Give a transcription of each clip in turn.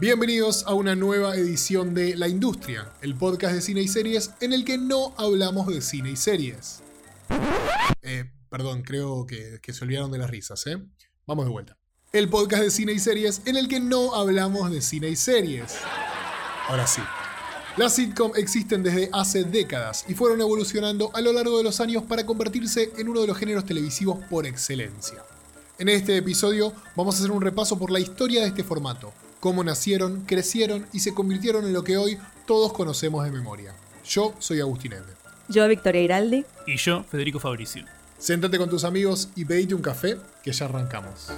Bienvenidos a una nueva edición de La Industria, el podcast de cine y series en el que no hablamos de cine y series. Eh, perdón, creo que, que se olvidaron de las risas, ¿eh? Vamos de vuelta. El podcast de cine y series en el que no hablamos de cine y series. Ahora sí. Las sitcom existen desde hace décadas y fueron evolucionando a lo largo de los años para convertirse en uno de los géneros televisivos por excelencia. En este episodio vamos a hacer un repaso por la historia de este formato, cómo nacieron, crecieron y se convirtieron en lo que hoy todos conocemos de memoria. Yo soy Agustín Ende. Yo, Victoria Iraldi. Y yo, Federico Fabricio. Siéntate con tus amigos y pedite un café, que ya arrancamos.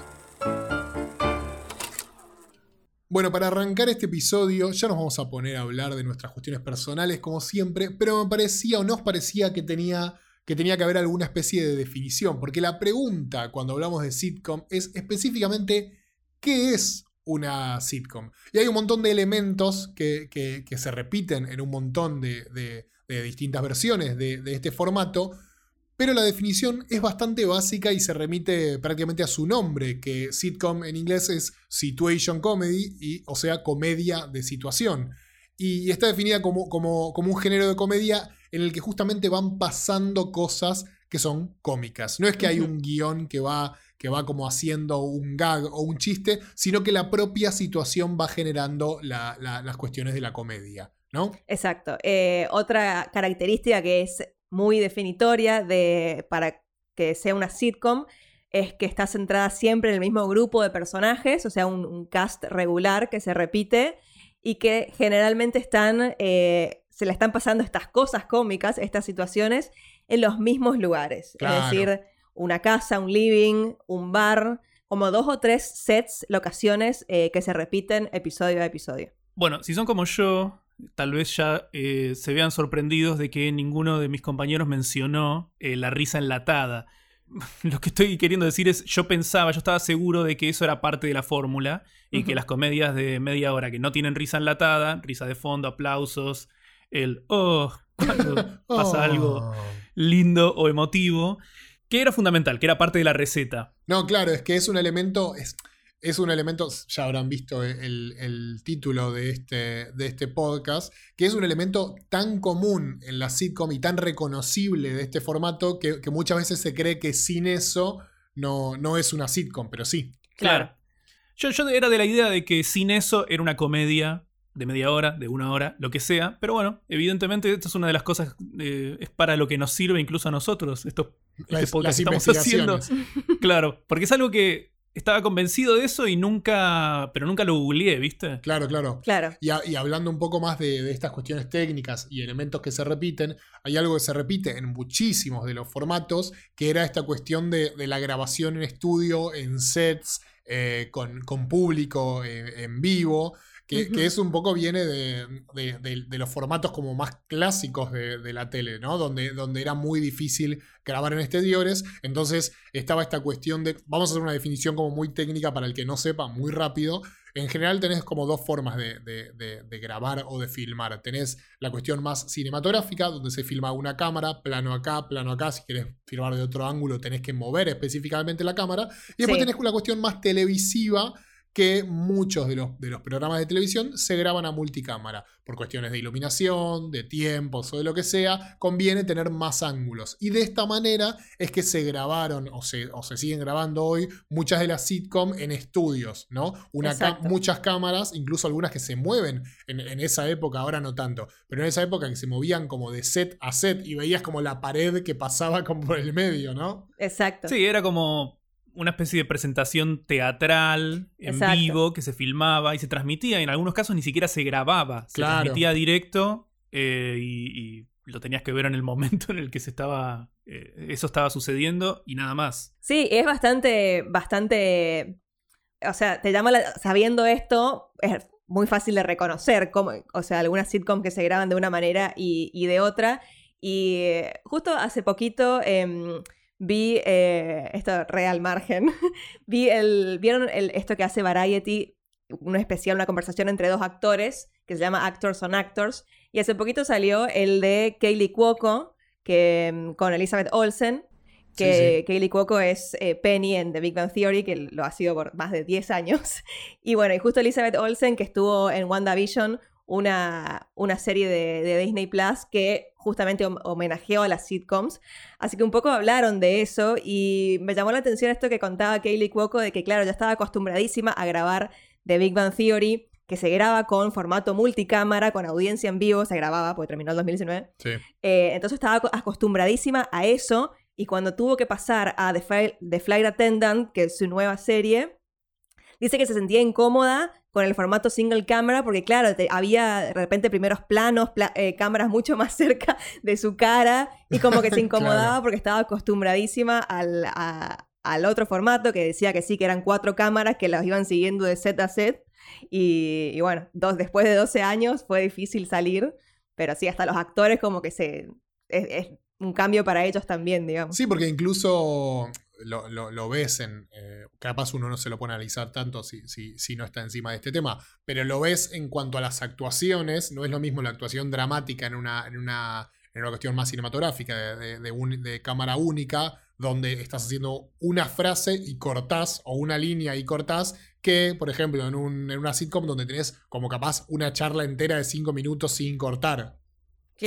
Bueno, para arrancar este episodio ya nos vamos a poner a hablar de nuestras cuestiones personales como siempre, pero me parecía o nos parecía que tenía que tenía que haber alguna especie de definición, porque la pregunta cuando hablamos de sitcom es específicamente ¿qué es una sitcom? Y hay un montón de elementos que, se repiten en un montón de, distintas versiones de, este formato, pero la definición es bastante básica y se remite prácticamente a su nombre, que sitcom en inglés es situation comedy, y, o sea, comedia de situación. Y está definida como, como, como un género de comedia en el que justamente van pasando cosas que son cómicas. No es que hay un guion que va, que va como haciendo un gag o un chiste, sino que la propia situación va generando las cuestiones de la comedia, ¿no? Exacto. Eh, otra característica que es muy definitoria de, para que sea una sitcom es que está centrada siempre en el mismo grupo de personajes, o sea, un, cast regular que se repite y que generalmente están, eh, se le están pasando estas cosas cómicas, estas situaciones, en los mismos lugares. Es decir, una casa, un living, un bar, como dos o tres sets, locaciones eh, que se repiten episodio a episodio. Bueno, si son como yo, tal vez ya eh, se vean sorprendidos de que ninguno de mis compañeros mencionó eh, la risa enlatada. Lo que estoy queriendo decir es, yo pensaba, yo estaba seguro de que eso era parte de la fórmula y que las comedias de media hora que no tienen risa enlatada, risa de fondo, aplausos, el oh, cuando pasa algo oh. lindo o emotivo, que era fundamental, que era parte de la receta. No, claro, es que es un elemento, es un elemento, ya habrán visto el, título de este, de este podcast, que es un elemento tan común en la sitcom y tan reconocible de este formato que, muchas veces se cree que sin eso no, no es una sitcom, pero sí. Claro. Yo, yo era de la idea de que sin eso era una comedia de media hora, de una hora, lo que sea. Pero bueno, evidentemente esto es una de las cosas, eh, es para lo que nos sirve incluso a nosotros, esto, este podcast que estamos haciendo. Claro, porque es algo que estaba convencido de eso y nunca, pero nunca lo googleé, ¿viste? Claro, claro. claro. Y, y hablando un poco más de, estas cuestiones técnicas y elementos que se repiten, hay algo que se repite en muchísimos de los formatos, que era esta cuestión de, la grabación en estudio, en sets, eh, con, público eh, en vivo. Que, eso un poco viene de, los formatos como más clásicos de, la tele, ¿no? Donde, donde era muy difícil grabar en exteriores. Entonces estaba esta cuestión de. Vamos a hacer una definición como muy técnica para el que no sepa, muy rápido. En general tenés como dos formas de, grabar o de filmar. Tenés la cuestión más cinematográfica, donde se filma una cámara, plano acá, plano acá. Si querés filmar de otro ángulo, tenés que mover específicamente la cámara. Y después tenés la cuestión más televisiva que muchos de los, de los programas de televisión se graban a multicámara. Por cuestiones de iluminación, de tiempos o de lo que sea, conviene tener más ángulos. Y de esta manera es que se grabaron o se, o se siguen grabando hoy muchas de las sitcom en estudios, ¿no? Una muchas cámaras, incluso algunas que se mueven en, en, esa época, ahora no tanto, pero en esa época que se movían como de set a set y veías como la pared que pasaba como por el medio, ¿no? Exacto. Sí, era como una especie de presentación teatral en vivo que se filmaba y se transmitía. En algunos casos ni siquiera se grababa, se transmitía directo eh, y, lo tenías que ver en el momento en el que se estaba eh, eso estaba sucediendo y nada más. Sí, es bastante, bastante, o sea, te llama sabiendo esto es muy fácil de reconocer, como, o sea, algunas sitcoms que se graban de una manera y, de otra. Y eh, justo hace poquito em, vi, eh, esto real margen, vi el, ¿vieron esto que hace Variety? Un especial, una conversación entre dos actores que se llama Actors on Actors. Y hace poquito salió el de Kaylee Cuoco que, mm, con Elizabeth Olsen, que Kaylee Cuoco es eh, Penny en The Big Bang Theory, que lo ha sido por más de 10 años. Y bueno, y justo Elizabeth Olsen, que estuvo en WandaVision, una, una serie de, Disney Plus que justamente homenajeó a las sitcoms. Así que un poco hablaron de eso y me llamó la atención esto que contaba Kaylee Cuoco de que, claro, ya estaba acostumbradísima a grabar The Big Bang Theory, que se graba con formato multicámara, con audiencia en vivo, se grababa porque terminó el 2019. Sí. Eh, entonces estaba acostumbradísima a eso y cuando tuvo que pasar a The, The Flight Attendant, que es su nueva serie, dice que se sentía incómoda con el formato single camera, porque claro, había de repente primeros planos, eh, cámaras mucho más cerca de su cara, y como que se incomodaba porque estaba acostumbradísima al, al, otro formato, que decía que sí, que eran cuatro cámaras que las iban siguiendo de set a set, y, bueno, dos, después de 12 años fue difícil salir, pero sí, hasta los actores como que se... es un cambio para ellos también, digamos. Sí, porque incluso lo, ves en. Eh, capaz uno no se lo puede analizar tanto si, si, no está encima de este tema, pero lo ves en cuanto a las actuaciones. No es lo mismo la actuación dramática en una, en una, en una cuestión más cinematográfica, de, de, cámara única, donde estás haciendo una frase y cortás, o una línea y cortás, que, por ejemplo, en, un, en una sitcom donde tenés como capaz una charla entera de cinco minutos sin cortar.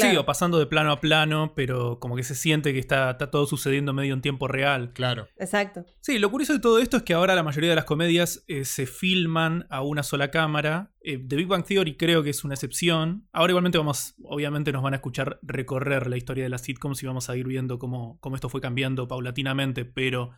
Sí, o pasando de plano a plano, pero como que se siente que está, todo sucediendo medio en tiempo real. Claro. Exacto. Sí, lo curioso de todo esto es que ahora la mayoría de las comedias eh, se filman a una sola cámara. Eh, The Big Bang Theory creo que es una excepción. Ahora igualmente vamos, obviamente nos van a escuchar recorrer la historia de las sitcoms y vamos a ir viendo cómo, cómo esto fue cambiando paulatinamente, pero...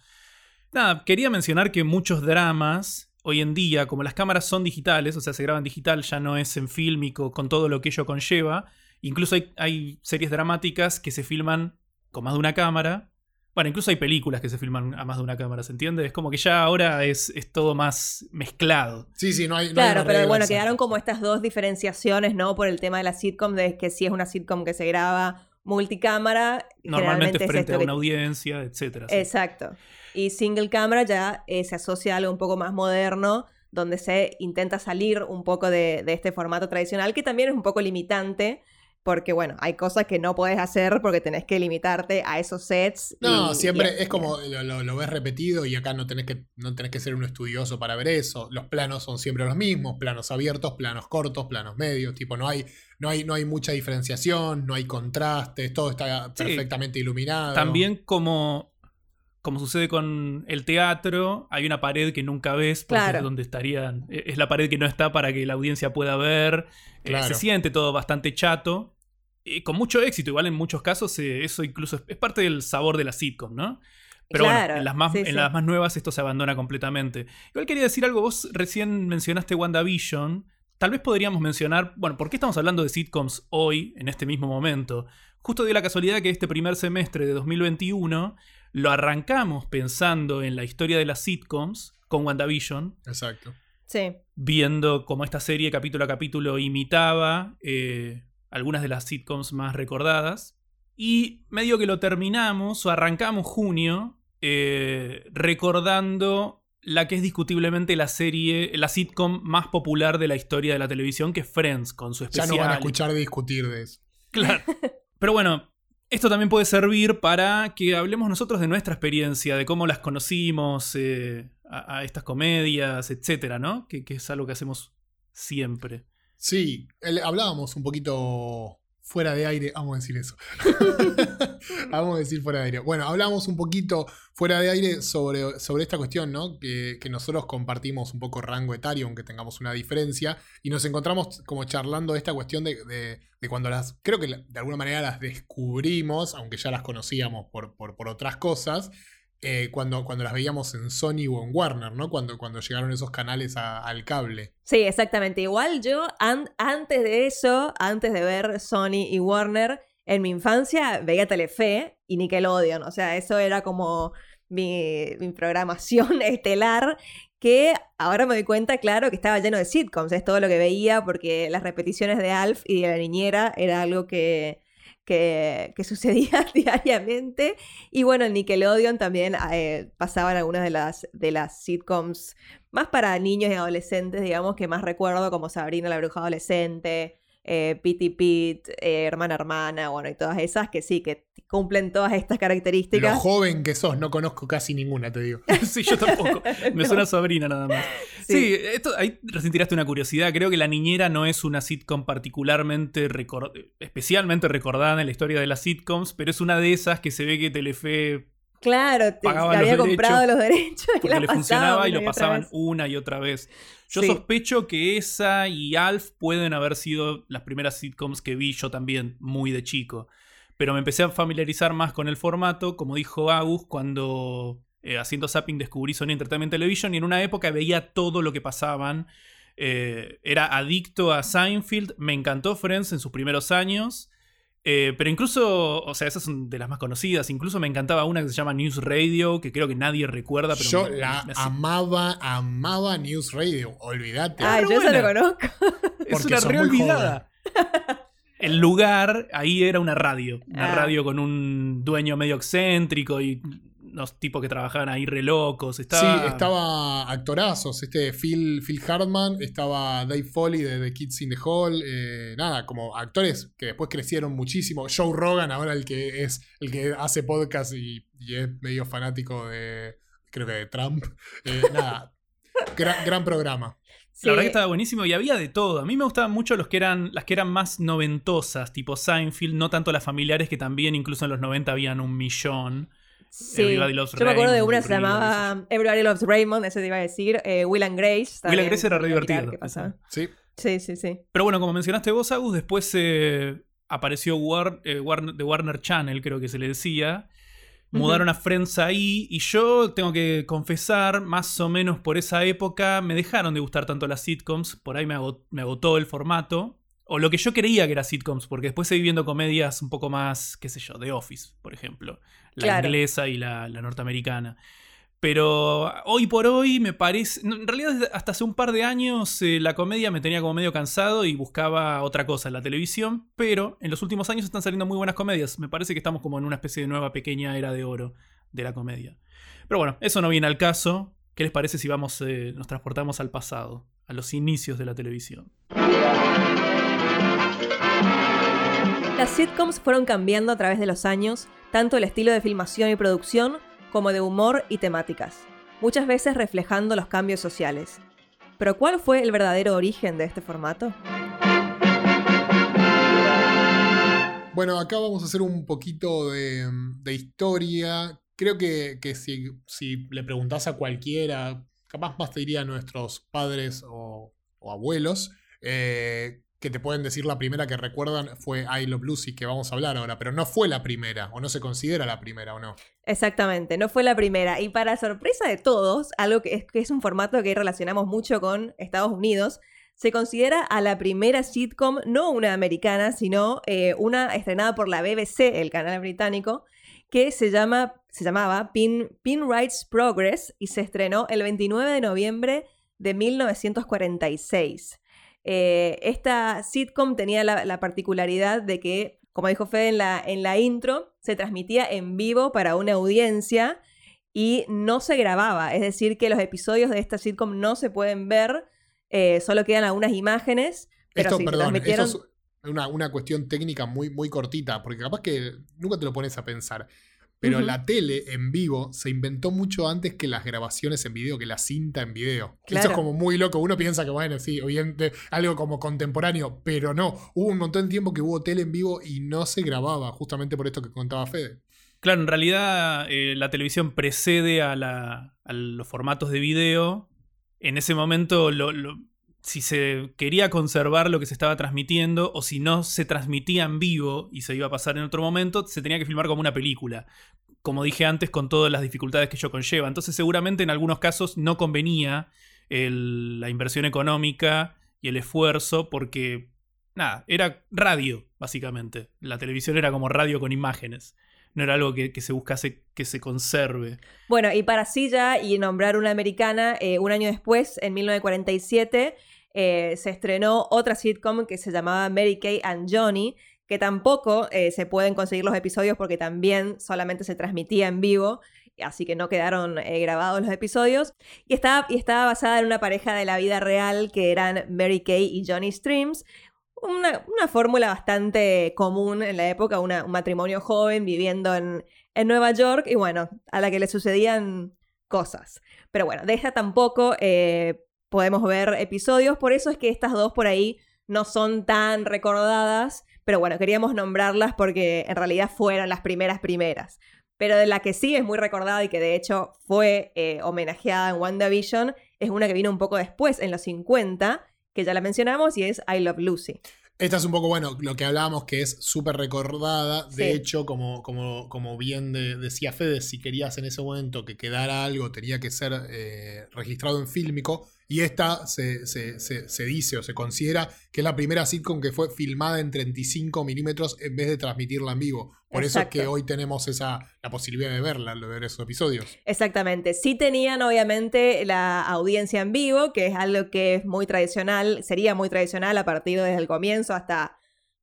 Nada, quería mencionar que muchos dramas hoy en día, como las cámaras son digitales, o sea, se graban digital, ya no es en fílmico con todo lo que ello conlleva, Incluso hay, series dramáticas que se filman con más de una cámara. Bueno, incluso hay películas que se filman a más de una cámara, ¿se entiende? Es como que ya ahora es, todo más mezclado. Sí, sí, no hay. claro, pero bueno, quedaron como estas dos diferenciaciones, ¿no? Por el tema de la sitcom, de que si es una sitcom que se graba multicámara. Normalmente frente a una audiencia, etcétera. Exacto. Y single cámara ya eh, se asocia a algo un poco más moderno, donde se intenta salir un poco de, de este formato tradicional, que también es un poco limitante porque bueno, hay cosas que no puedes hacer porque tenés que limitarte a esos sets. No, siempre es como lo, ves repetido y acá no tenés, que, no tenés que ser un estudioso para ver eso. Los planos son siempre los mismos, planos abiertos, planos cortos, planos medios, tipo no hay, no hay, no hay mucha diferenciación, no hay contrastes, todo está perfectamente iluminado. También como como sucede con el teatro, hay una pared que nunca ves porque es donde estarían. E, es la pared que no está para que la audiencia pueda ver. Eh, se siente todo bastante chato con mucho éxito, igual en muchos casos eh, eso incluso es, parte del sabor de la sitcom, ¿no? Pero bueno, en las, más, en las más nuevas esto se abandona completamente. Igual quería decir algo, vos recién mencionaste WandaVision, tal vez podríamos mencionar, bueno, ¿por qué estamos hablando de sitcoms hoy, en este mismo momento? Justo dio la casualidad que este primer semestre de 2021 lo arrancamos pensando en la historia de las sitcoms con WandaVision. Exacto. Sí. Viendo cómo esta serie capítulo a capítulo imitaba eh, algunas de las sitcoms más recordadas. Y medio que lo terminamos o arrancamos junio eh, recordando la que es discutiblemente la serie, la sitcom más popular de la historia de la televisión, que es Friends, con su especial. Ya no van a escuchar discutir de eso. Claro. Pero bueno, esto también puede servir para que hablemos nosotros de nuestra experiencia, de cómo las conocimos, eh, a, estas comedias, etcétera, ¿no? que es algo que hacemos siempre. Sí, hablábamos un poquito fuera de aire, vamos a decir eso. vamos a decir fuera de aire. Bueno, hablábamos un poquito fuera de aire sobre, sobre esta cuestión, ¿no? Que, nosotros compartimos un poco rango etario, aunque tengamos una diferencia, y nos encontramos como charlando esta cuestión de, de, cuando las, creo que de alguna manera las descubrimos, aunque ya las conocíamos por, por, por otras cosas, eh, cuando, cuando las veíamos en Sony o en Warner, ¿no? Cuando, cuando llegaron esos canales al cable. Sí, exactamente. Igual yo, antes de eso, antes de ver Sony y Warner, en mi infancia veía Telefe y Nickelodeon. O sea, eso era como mi, mi programación estelar que ahora me doy cuenta, claro, que estaba lleno de sitcoms, es todo lo que veía, porque las repeticiones de Alf y de la niñera era algo que, que, sucedía diariamente. Y bueno, en Nickelodeon también eh, pasaban algunas de las, de las sitcoms más para niños y adolescentes, digamos, que más recuerdo, como Sabrina la bruja adolescente, eh, Pity Pete, eh, Hermana Hermana, bueno, y todas esas que sí, que cumplen todas estas características. Lo joven que sos, no conozco casi ninguna, te digo. sí, yo tampoco. Me suena sobrina nada más. Sí, esto, ahí tiraste una curiosidad. Creo que La Niñera no es una sitcom particularmente, especialmente recordada en la historia de las sitcoms, pero es una de esas que se ve que Telefe Claro, te, había comprado los derechos. Y porque le funcionaba y lo pasaban una y otra vez. Yo sospecho que esa y Alf pueden haber sido las primeras sitcoms que vi yo también, muy de chico. Pero me empecé a familiarizar más con el formato, como dijo Agus, cuando eh, haciendo zapping descubrí Sony Entertainment Television y en una época veía todo lo que pasaban. Eh, era adicto a Seinfeld, me encantó Friends en sus primeros años. Eh, pero incluso, o sea, esas son de las más conocidas. Incluso me encantaba una que se llama News Radio, que creo que nadie recuerda. Pero yo la amaba, amaba News Radio. Olvídate. Ah, yo se lo conozco. es una reolvidada. El lugar ahí era una radio. Una ah. radio con un dueño medio excéntrico y los tipos que trabajaban ahí re locos. Estaba... Sí, estaba actorazos. Este Phil, Phil Hartman, estaba Dave Foley de The Kids in the Hall. Eh, nada, como actores que después crecieron muchísimo. Joe Rogan, ahora el que es el que hace podcast y, es medio fanático de. Creo que de Trump. Eh, nada. gran, programa. La verdad que estaba buenísimo y había de todo. A mí me gustaban mucho los que eran, las que eran más noventosas, tipo Seinfeld, no tanto las familiares, que también incluso en los 90 habían un millón. Sí. Yo me acuerdo de una que se llamaba Everybody Loves Raymond, ese te iba a decir. Eh, Will and Grace. Will and Grace era re divertido. Sí. Sí, sí, sí. Pero bueno, como mencionaste vos, Agus, después eh, apareció War, eh, Warner, The Warner Channel, creo que se le decía. Mudaron a Friends ahí y yo tengo que confesar, más o menos por esa época me dejaron de gustar tanto las sitcoms, por ahí me, me agotó el formato, o lo que yo creía que era sitcoms, porque después seguí viendo comedias un poco más, qué sé yo, The Office, por ejemplo la inglesa y la, norteamericana. Pero hoy por hoy me parece. En realidad, hasta hace un par de años eh, la comedia me tenía como medio cansado y buscaba otra cosa en la televisión. Pero en los últimos años están saliendo muy buenas comedias. Me parece que estamos como en una especie de nueva pequeña era de oro de la comedia. Pero bueno, eso no viene al caso. ¿Qué les parece si vamos, eh, nos transportamos al pasado, a los inicios de la televisión? Las sitcoms fueron cambiando a través de los años tanto el estilo de filmación y producción como de humor y temáticas, muchas veces reflejando los cambios sociales. Pero ¿cuál fue el verdadero origen de este formato? Bueno, acá vamos a hacer un poquito de, historia. Creo que, si, le preguntás a cualquiera, capaz más te diría a nuestros padres o, abuelos, eh, que te pueden decir la primera que recuerdan fue I Love Lucy, que vamos a hablar ahora, pero no fue la primera, o no se considera la primera, ¿o no? Exactamente, no fue la primera. Y para sorpresa de todos, algo que es, que es un formato que relacionamos mucho con Estados Unidos, se considera a la primera sitcom, no una americana, sino eh, una estrenada por la BBC, el canal británico, que se, llama, se llamaba Pin, Pin Rights Progress y se estrenó el 29 de noviembre de 1946. Eh, esta sitcom tenía la, particularidad de que, como dijo Fede en la, en la intro, se transmitía en vivo para una audiencia y no se grababa. Es decir, que los episodios de esta sitcom no se pueden ver, eh, solo quedan algunas imágenes. Pero Esto, perdón, eso es una, una, cuestión técnica muy, muy cortita, porque capaz que nunca te lo pones a pensar. Pero la tele en vivo se inventó mucho antes que las grabaciones en video, que la cinta en video. Eso es como muy loco. Uno piensa que, bueno, sí, obviamente algo como contemporáneo, pero no. Hubo un montón de tiempo que hubo tele en vivo y no se grababa, justamente por esto que contaba Fede. Claro, en realidad eh, la televisión precede a, los formatos de video. En ese momento lo si se quería conservar lo que se estaba transmitiendo o si no se transmitía en vivo y se iba a pasar en otro momento, se tenía que filmar como una película. Como dije antes, con todas las dificultades que ello conlleva. Entonces seguramente en algunos casos no convenía la inversión económica y el esfuerzo porque, nada, era radio, básicamente. La televisión era como radio con imágenes no era algo que, se buscase que se conserve. Bueno, y para sí ya y nombrar una americana, eh, un año después, en 1947, eh, se estrenó otra sitcom que se llamaba Mary Kay and Johnny, que tampoco eh, se pueden conseguir los episodios porque también solamente se transmitía en vivo, así que no quedaron eh, grabados los episodios. Y estaba, y estaba basada en una pareja de la vida real que eran Mary Kay y Johnny Streams. una, una fórmula bastante común en la época, un matrimonio joven viviendo en, en Nueva York y bueno, a la que le sucedían cosas. Pero bueno, de esta tampoco podemos ver episodios, por eso es que estas dos por ahí no son tan recordadas, pero bueno, queríamos nombrarlas porque en realidad fueron las primeras primeras. Pero de la que sí es muy recordada y que de hecho fue eh, homenajeada en WandaVision es una que vino un poco después, en los 50, que ya la mencionamos, y es I Love Lucy. Esta es un poco, bueno, lo que hablábamos que es súper recordada. De Sí. hecho, como, como, como bien de- decía Fede, si querías en ese momento que quedara algo, tenía que ser eh, registrado en fílmico. Y esta se, se- se- se dice o se considera que es la primera sitcom que fue filmada en 35 milímetros en vez de transmitirla en vivo. Por eso es que hoy tenemos esa, la posibilidad de verla, de ver esos episodios. Exactamente. Sí tenían obviamente la audiencia en vivo, que es algo que es muy tradicional, sería muy tradicional a partir desde el comienzo hasta,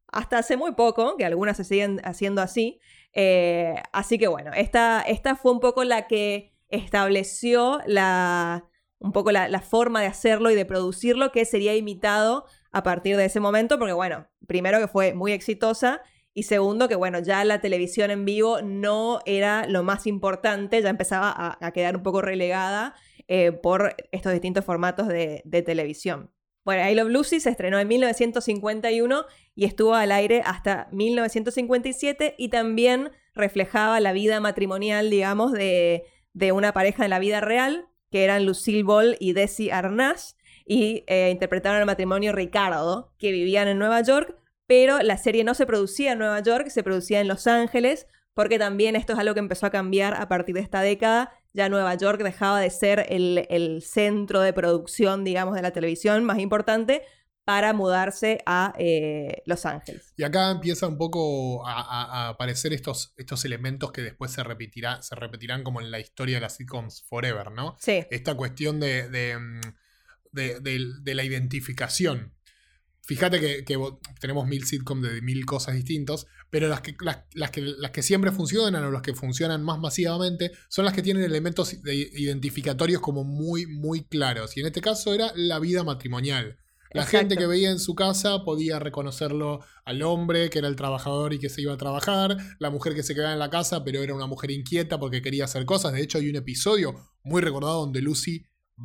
hasta hace muy poco, que algunas se siguen haciendo así. Eh, así que bueno, esta, esta fue un poco la que estableció la, un poco la, forma de hacerlo y de producirlo que sería imitado a partir de ese momento, porque bueno, primero que fue muy exitosa y segundo, que bueno, ya la televisión en vivo no era lo más importante, ya empezaba a, a quedar un poco relegada eh, por estos distintos formatos de, de televisión. Bueno, I Love Lucy se estrenó en 1951 y estuvo al aire hasta 1957 y también reflejaba la vida matrimonial, digamos, de, de una pareja en la vida real, que eran Lucille Ball y Desi Arnaz, y eh, interpretaron el matrimonio Ricardo, que vivían en Nueva York, pero la serie no se producía en Nueva York, se producía en Los Ángeles, porque también esto es algo que empezó a cambiar a partir de esta década. Ya Nueva York dejaba de ser el, el centro de producción, digamos, de la televisión más importante para mudarse a eh, Los Ángeles. Y acá empieza un poco a, a- a aparecer estos, estos elementos que después se, repetirá, se repetirán como en la historia de las sitcoms forever, ¿no? Sí, esta cuestión de, de, mm, de- de- de la identificación. Fíjate que, tenemos mil sitcoms de mil cosas distintas, pero las que, las, las que, las que siempre funcionan o las que funcionan más masivamente son las que tienen elementos de- identificatorios como muy, muy claros. Y en este caso era la vida matrimonial. La Exacto. gente que veía en su casa podía reconocerlo al hombre, que era el trabajador y que se iba a trabajar, la mujer que se quedaba en la casa, pero era una mujer inquieta porque quería hacer cosas. De hecho, hay un episodio muy recordado donde Lucy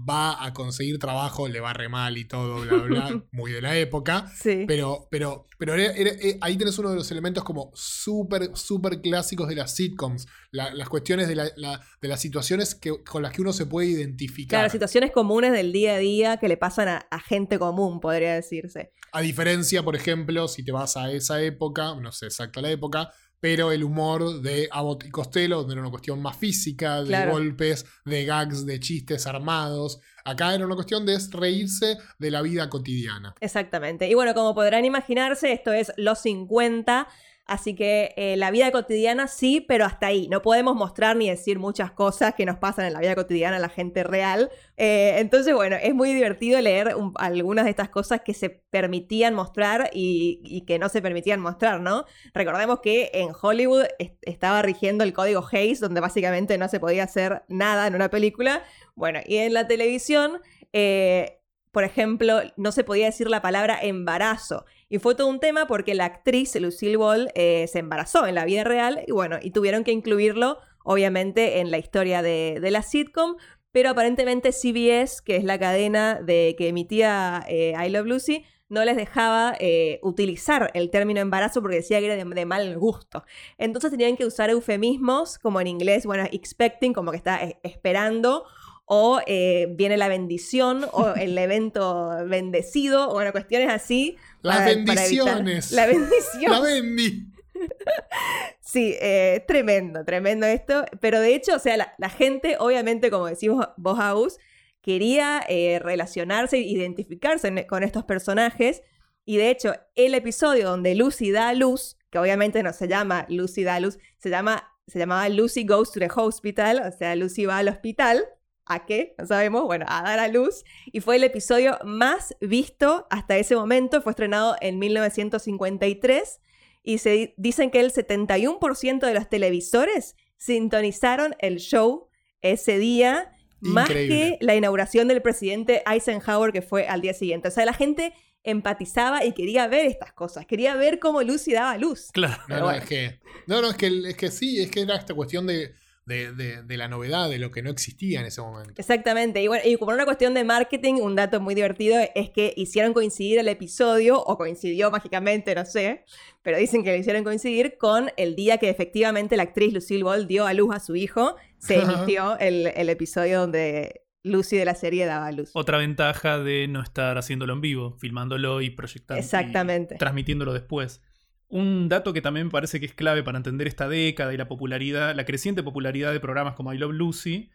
va a conseguir trabajo, le va re mal y todo, bla, bla, bla, muy de la época. sí. Pero, pero, pero era- era- eh, ahí tenés uno de los elementos como súper, súper clásicos de las sitcoms. La- las cuestiones de, la- la- de las situaciones que, con las que uno se puede identificar. Claro, situaciones comunes del día a día que le pasan a, a gente común, podría decirse. A diferencia, por ejemplo, si te vas a esa época, no sé exacta la época, pero el humor de Abbott y Costello, donde era una cuestión más física, de Claro. golpes, de gags, de chistes armados. Acá era una cuestión de reírse de la vida cotidiana. Exactamente. Y bueno, como podrán imaginarse, esto es los 50, así que eh, la vida cotidiana sí, pero hasta ahí. No podemos mostrar ni decir muchas cosas que nos pasan en la vida cotidiana a la gente real. Eh, entonces, bueno, es muy divertido leer un- algunas de estas cosas que se permitían mostrar y, que no se permitían mostrar, ¿no? Recordemos que en Hollywood est- estaba rigiendo el código Hayes, donde básicamente no se podía hacer nada en una película. Bueno, y en la televisión... eh, por ejemplo, no se podía decir la palabra embarazo. Y fue todo un tema porque la actriz Lucille Ball eh, se embarazó en la vida real y bueno, y tuvieron que incluirlo, obviamente, en la historia de, de la sitcom. Pero aparentemente CBS, que es la cadena de, que emitía eh, I Love Lucy, no les dejaba eh, utilizar el término embarazo porque decía que era de, de mal gusto. Entonces tenían que usar eufemismos, como en inglés, bueno, expecting, como que está esperando, o eh, viene la bendición, o el evento bendecido, o bueno, cuestiones así. Las para- para evitar- bendiciones. La bendición. La Bendy. Sí, eh, tremendo, tremendo esto. Pero de hecho, o sea, la, la gente, obviamente, como decimos vos, Agus, quería eh, relacionarse, identificarse en- con estos personajes. Y de hecho, el episodio donde Lucy da a luz, que obviamente no se llama Lucy da a luz, se, llama, se llamaba Lucy Goes to the Hospital, o sea, Lucy va al hospital. ¿A qué? No sabemos. Bueno, a dar a luz. Y fue el episodio más visto hasta ese momento. Fue estrenado en 1953 y se di- dicen que el 71% de los televisores sintonizaron el show ese día más que la inauguración del presidente Eisenhower que fue al día siguiente. O sea, la gente empatizaba y quería ver estas cosas, quería ver cómo Lucy daba luz. Claro. No, no, bueno. es que. No, no, es que, es que sí, es que era esta cuestión de, de, de- de la novedad, de lo que no existía en ese momento. Exactamente. Y bueno, y por una cuestión de marketing, un dato muy divertido es que hicieron coincidir el episodio, o coincidió mágicamente, no sé, pero dicen que lo hicieron coincidir con el día que efectivamente la actriz Lucille Ball dio a luz a su hijo. Se emitió el, el episodio donde Lucy de la serie daba a luz. Otra ventaja de no estar haciéndolo en vivo, filmándolo y proyectando. Exactamente. Y transmitiéndolo después. Un dato que también me parece que es clave para entender esta década y la popularidad, la creciente popularidad de programas como I Love Lucy.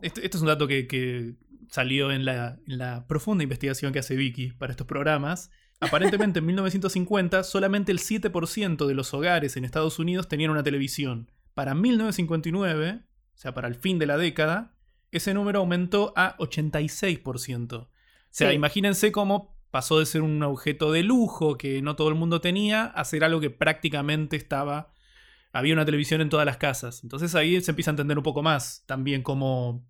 Este, este es un dato que, que salió en la, en la profunda investigación que hace Vicky para estos programas. Aparentemente en 1950 solamente el 7% de los hogares en Estados Unidos tenían una televisión. Para 1959, o sea, para el fin de la década, ese número aumentó a 86%. O sea, Sí. imagínense cómo pasó de ser un objeto de lujo que no todo el mundo tenía a ser algo que prácticamente estaba... Había una televisión en todas las casas. Entonces ahí se empieza a entender un poco más también cómo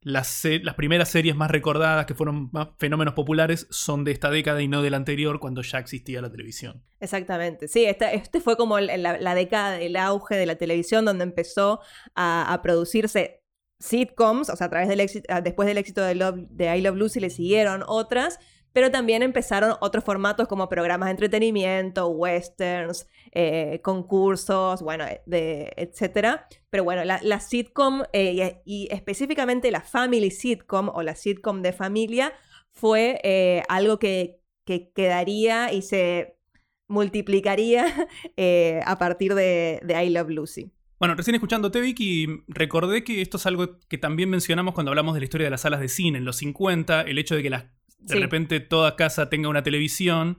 las, las primeras series más recordadas, que fueron más fenómenos populares, son de esta década y no de la anterior, cuando ya existía la televisión. Exactamente. Sí, esta- este fue como la, la década del auge de la televisión, donde empezó a, a producirse sitcoms, o sea, a través del éxito, después del éxito de, Love- de I Love Lucy le siguieron otras, pero también empezaron otros formatos como programas de entretenimiento, westerns, eh, concursos, bueno, eh, etcétera. Pero bueno, la, sitcom eh, y, específicamente la family sitcom o la sitcom de familia fue algo que, que quedaría y se multiplicaría a partir de, de I Love Lucy. Bueno, recién escuchándote, Vicky, recordé que esto es algo que también mencionamos cuando hablamos de la historia de las salas de cine en los 50, el hecho de que las, de Sí. repente toda casa tenga una televisión.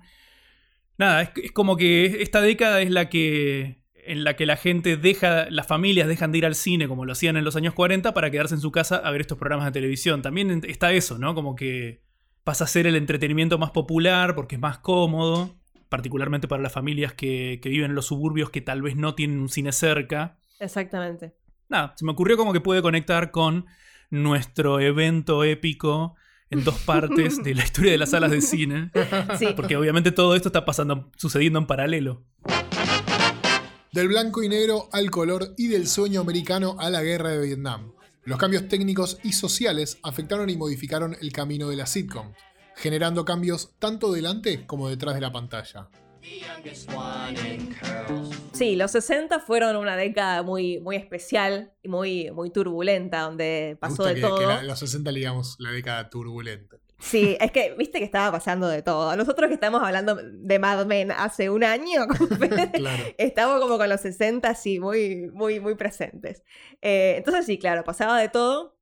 Nada, es, es como que esta década es la que en la que la gente deja, las familias dejan de ir al cine como lo hacían en los años 40 para quedarse en su casa a ver estos programas de televisión. También está eso, ¿no? Como que pasa a ser el entretenimiento más popular porque es más cómodo, particularmente para las familias que, que viven en los suburbios que tal vez no tienen un cine cerca Exactamente. nada, se me ocurrió como que puede conectar con nuestro evento épico en dos partes de la historia de las salas de cine. Sí. Porque obviamente todo esto está pasando, sucediendo en paralelo. Del blanco y negro al color y del sueño americano a la guerra de Vietnam. Los cambios técnicos y sociales afectaron y modificaron el camino de la sitcom, generando cambios tanto delante como detrás de la pantalla. Sí, los 60 fueron una década muy, muy especial y muy, muy turbulenta, donde pasó de que, todo. que la- los 60 le digamos la década turbulenta. Sí, es que viste que estaba pasando de todo. Nosotros que estamos hablando de Mad Men hace un año, Claro. estamos como con los 60, sí, muy, muy, muy presentes. Eh, entonces, sí, claro, pasaba de todo.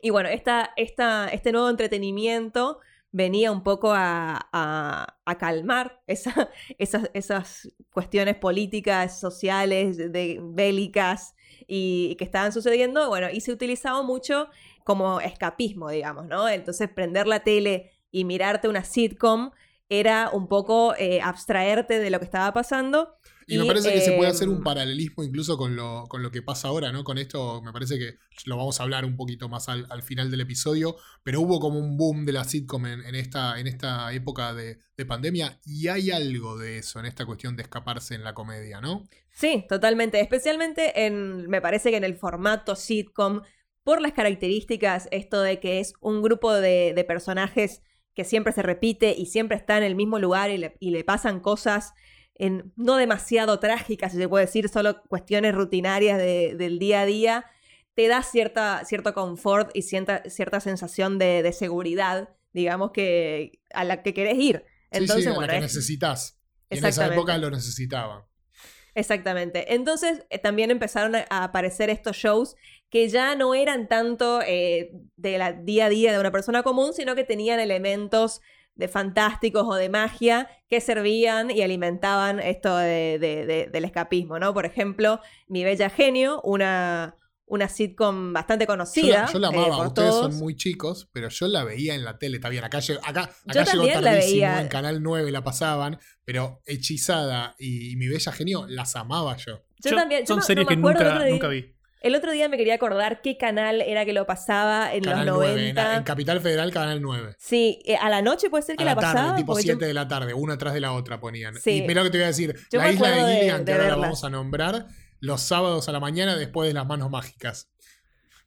Y bueno, esta, esta, este nuevo entretenimiento venía un poco a, a- calmar esa- esas, esas cuestiones políticas, sociales, de, bélicas y, que estaban sucediendo. Bueno, y se utilizaba mucho como escapismo, digamos, ¿no? Entonces, prender la tele y mirarte una sitcom era un poco eh, abstraerte de lo que estaba pasando. Y, me parece que se puede hacer un em, paralelismo incluso con lo, con lo que pasa ahora, ¿no? Con esto me parece que lo vamos a hablar un poquito más al, al final del episodio, pero hubo como un boom de la sitcom en, en esta, en esta época de, de pandemia y hay algo de eso, en esta cuestión de escaparse en la comedia, ¿no? Sí, totalmente. Especialmente en, me parece que en el formato sitcom, por las características, esto de que es un grupo de, de personajes que siempre se repite y siempre está en el mismo lugar y le, y le pasan cosas en, no demasiado trágicas, si se puede decir, solo cuestiones rutinarias de- del día a día, te da cierta, cierto confort y cierta, cierta sensación de, de seguridad, digamos, que a la que querés ir. Entonces, sí, a bueno, la que es- necesitas. Y en esa época lo necesitaban. Exactamente. Entonces eh, también empezaron a, a aparecer estos shows que ya no eran tanto eh, de la día a día de una persona común, sino que tenían elementos de fantásticos o de magia que servían y alimentaban esto de- de- de- del escapismo, ¿no? Por ejemplo, Mi Bella Genio, una, una sitcom bastante Yo conocida. la, yo la eh, amaba, ustedes todos. son muy chicos, pero yo la veía en la tele, está bien, acá, llegó- acá, Yo acá llegó tardísimo, veía. en Canal 9 la pasaban, pero Hechizada y, Mi Bella Genio las amaba yo. Yo Yo- también. son no- no series me que nunca, nunca vi. El otro día me quería acordar qué canal era que lo pasaba en Canal los 9, 90. en, en Capital Federal, Canal 9. Sí, eh, a la noche puede ser que A la, la pasaba. tarde, tipo porque yo- 7 de la tarde, una atrás de la otra ponían. Sí. Y mira lo que te voy a decir. Yo la isla de de- Gilligan, de que ahora la vamos a nombrar, los sábados a la mañana después de las manos mágicas.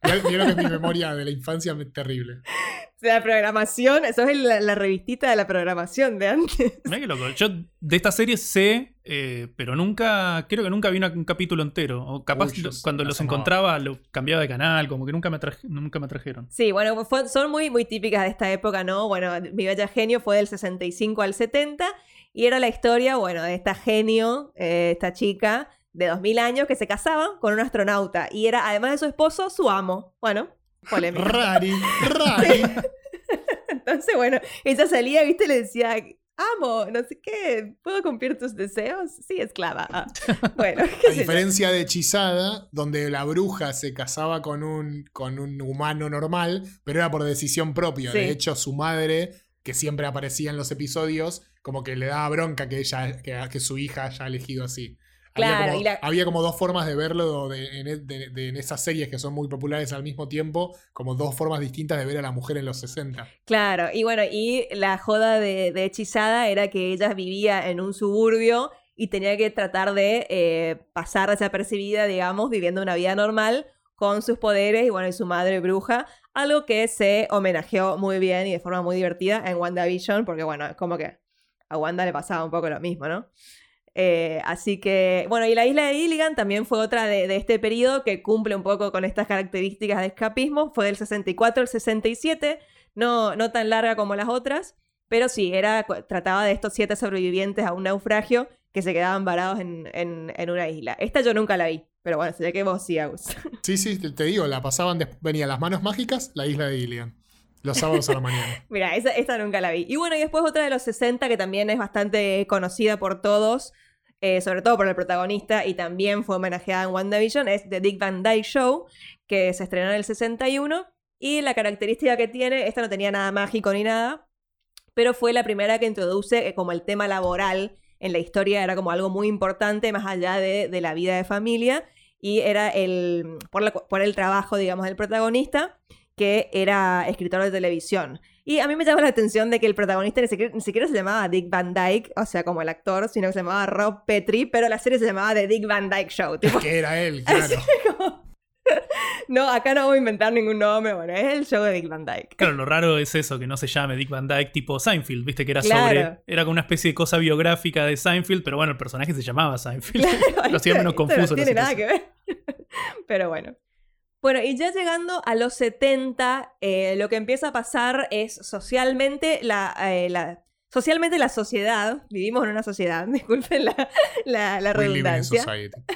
Mira mira lo que mi memoria de la infancia es terrible. O sea, la programación, eso es la, la revistita de la programación de antes. Mirá qué loco. Yo de esta serie sé, eh, pero nunca, creo que nunca vi una- un capítulo entero. O capaz Uy, yo lo- cuando los encontraba lo cambiaba de canal, como que nunca me, atraje- nunca me atrajeron. Sí, bueno, fue- son muy, muy típicas de esta época, ¿no? Bueno, Mi Bella Genio fue del 65 al 70 y era la historia, bueno, de esta genio, eh, esta chica de 2000 años que se casaba con un astronauta y era, además de su esposo, su amo. Bueno, polémica. Rari, rari. Entonces, bueno, ella salía, viste, le decía, amo, no sé qué, ¿puedo cumplir tus deseos? Sí, esclava. Ah, Bueno, qué A yo. diferencia de Hechizada, donde la bruja se casaba con un, con un humano normal, pero era por decisión propia. Sí. De hecho, su madre, que siempre aparecía en los episodios, como que le daba bronca que ella, que, que su hija haya elegido así. Había, Claro, como, y la- había como dos formas de verlo de- en, e- de- de- en esas series que son muy populares al mismo tiempo, como dos formas distintas de ver a la mujer en los 60. Claro, y bueno, y la joda de, de Hechizada era que ella vivía en un suburbio y tenía que tratar de eh, pasar desapercibida, digamos, viviendo una vida normal con sus poderes y bueno, y su madre bruja, algo que se homenajeó muy bien y de forma muy divertida en WandaVision, porque bueno, es como que a Wanda le pasaba un poco lo mismo, ¿no? Eh, así que, bueno, y la isla de Gilligan también fue otra de, este periodo que cumple un poco con estas características de escapismo, fue del 64 al 67, no, no tan larga como las otras, pero sí, era, trataba de estos siete sobrevivientes a un naufragio que se quedaban varados en, en- una isla. Esta yo nunca la vi, pero bueno, sé que vos sí, Agus. Sí, sí, te, digo, la pasaban, venían las manos mágicas, la isla de Gilligan. Los sábados a la mañana. Mira, esa, esta nunca la vi. Y bueno, y después otra de los 60 que también es bastante conocida por todos, eh, sobre todo por el protagonista, y también fue homenajeada en WandaVision, es The Dick Van Dyke Show, que se estrenó en el 61. Y la característica que tiene, esta no tenía nada mágico ni nada, pero fue la primera que introduce eh, como el tema laboral en la historia, era como algo muy importante más allá de, de la vida de familia, y era el, por, la- por el trabajo, digamos, del protagonista, que era escritor de televisión. Y a mí me llama la atención de que el protagonista ni siquiera, ni siquiera se llamaba Dick Van Dyke, o sea, como el actor, sino que se llamaba Rob Petrie, pero la serie se llamaba The Dick Van Dyke Show. tipo, que era él, claro. como- no, acá no voy a inventar ningún nombre, bueno, es el show de Dick Van Dyke. Claro, lo raro es eso, que no se llame Dick Van Dyke tipo Seinfeld, viste que era Claro. sobre. Era como una especie de cosa biográfica de Seinfeld, pero bueno, el personaje se llamaba Seinfeld. Claro, lo hacía menos confuso. No tiene nada que ver. Pero bueno. Bueno, y ya llegando a los 70, eh, lo que empieza a pasar es socialmente la, eh, la- socialmente la sociedad, vivimos en una sociedad, disculpen la, la, la redundancia,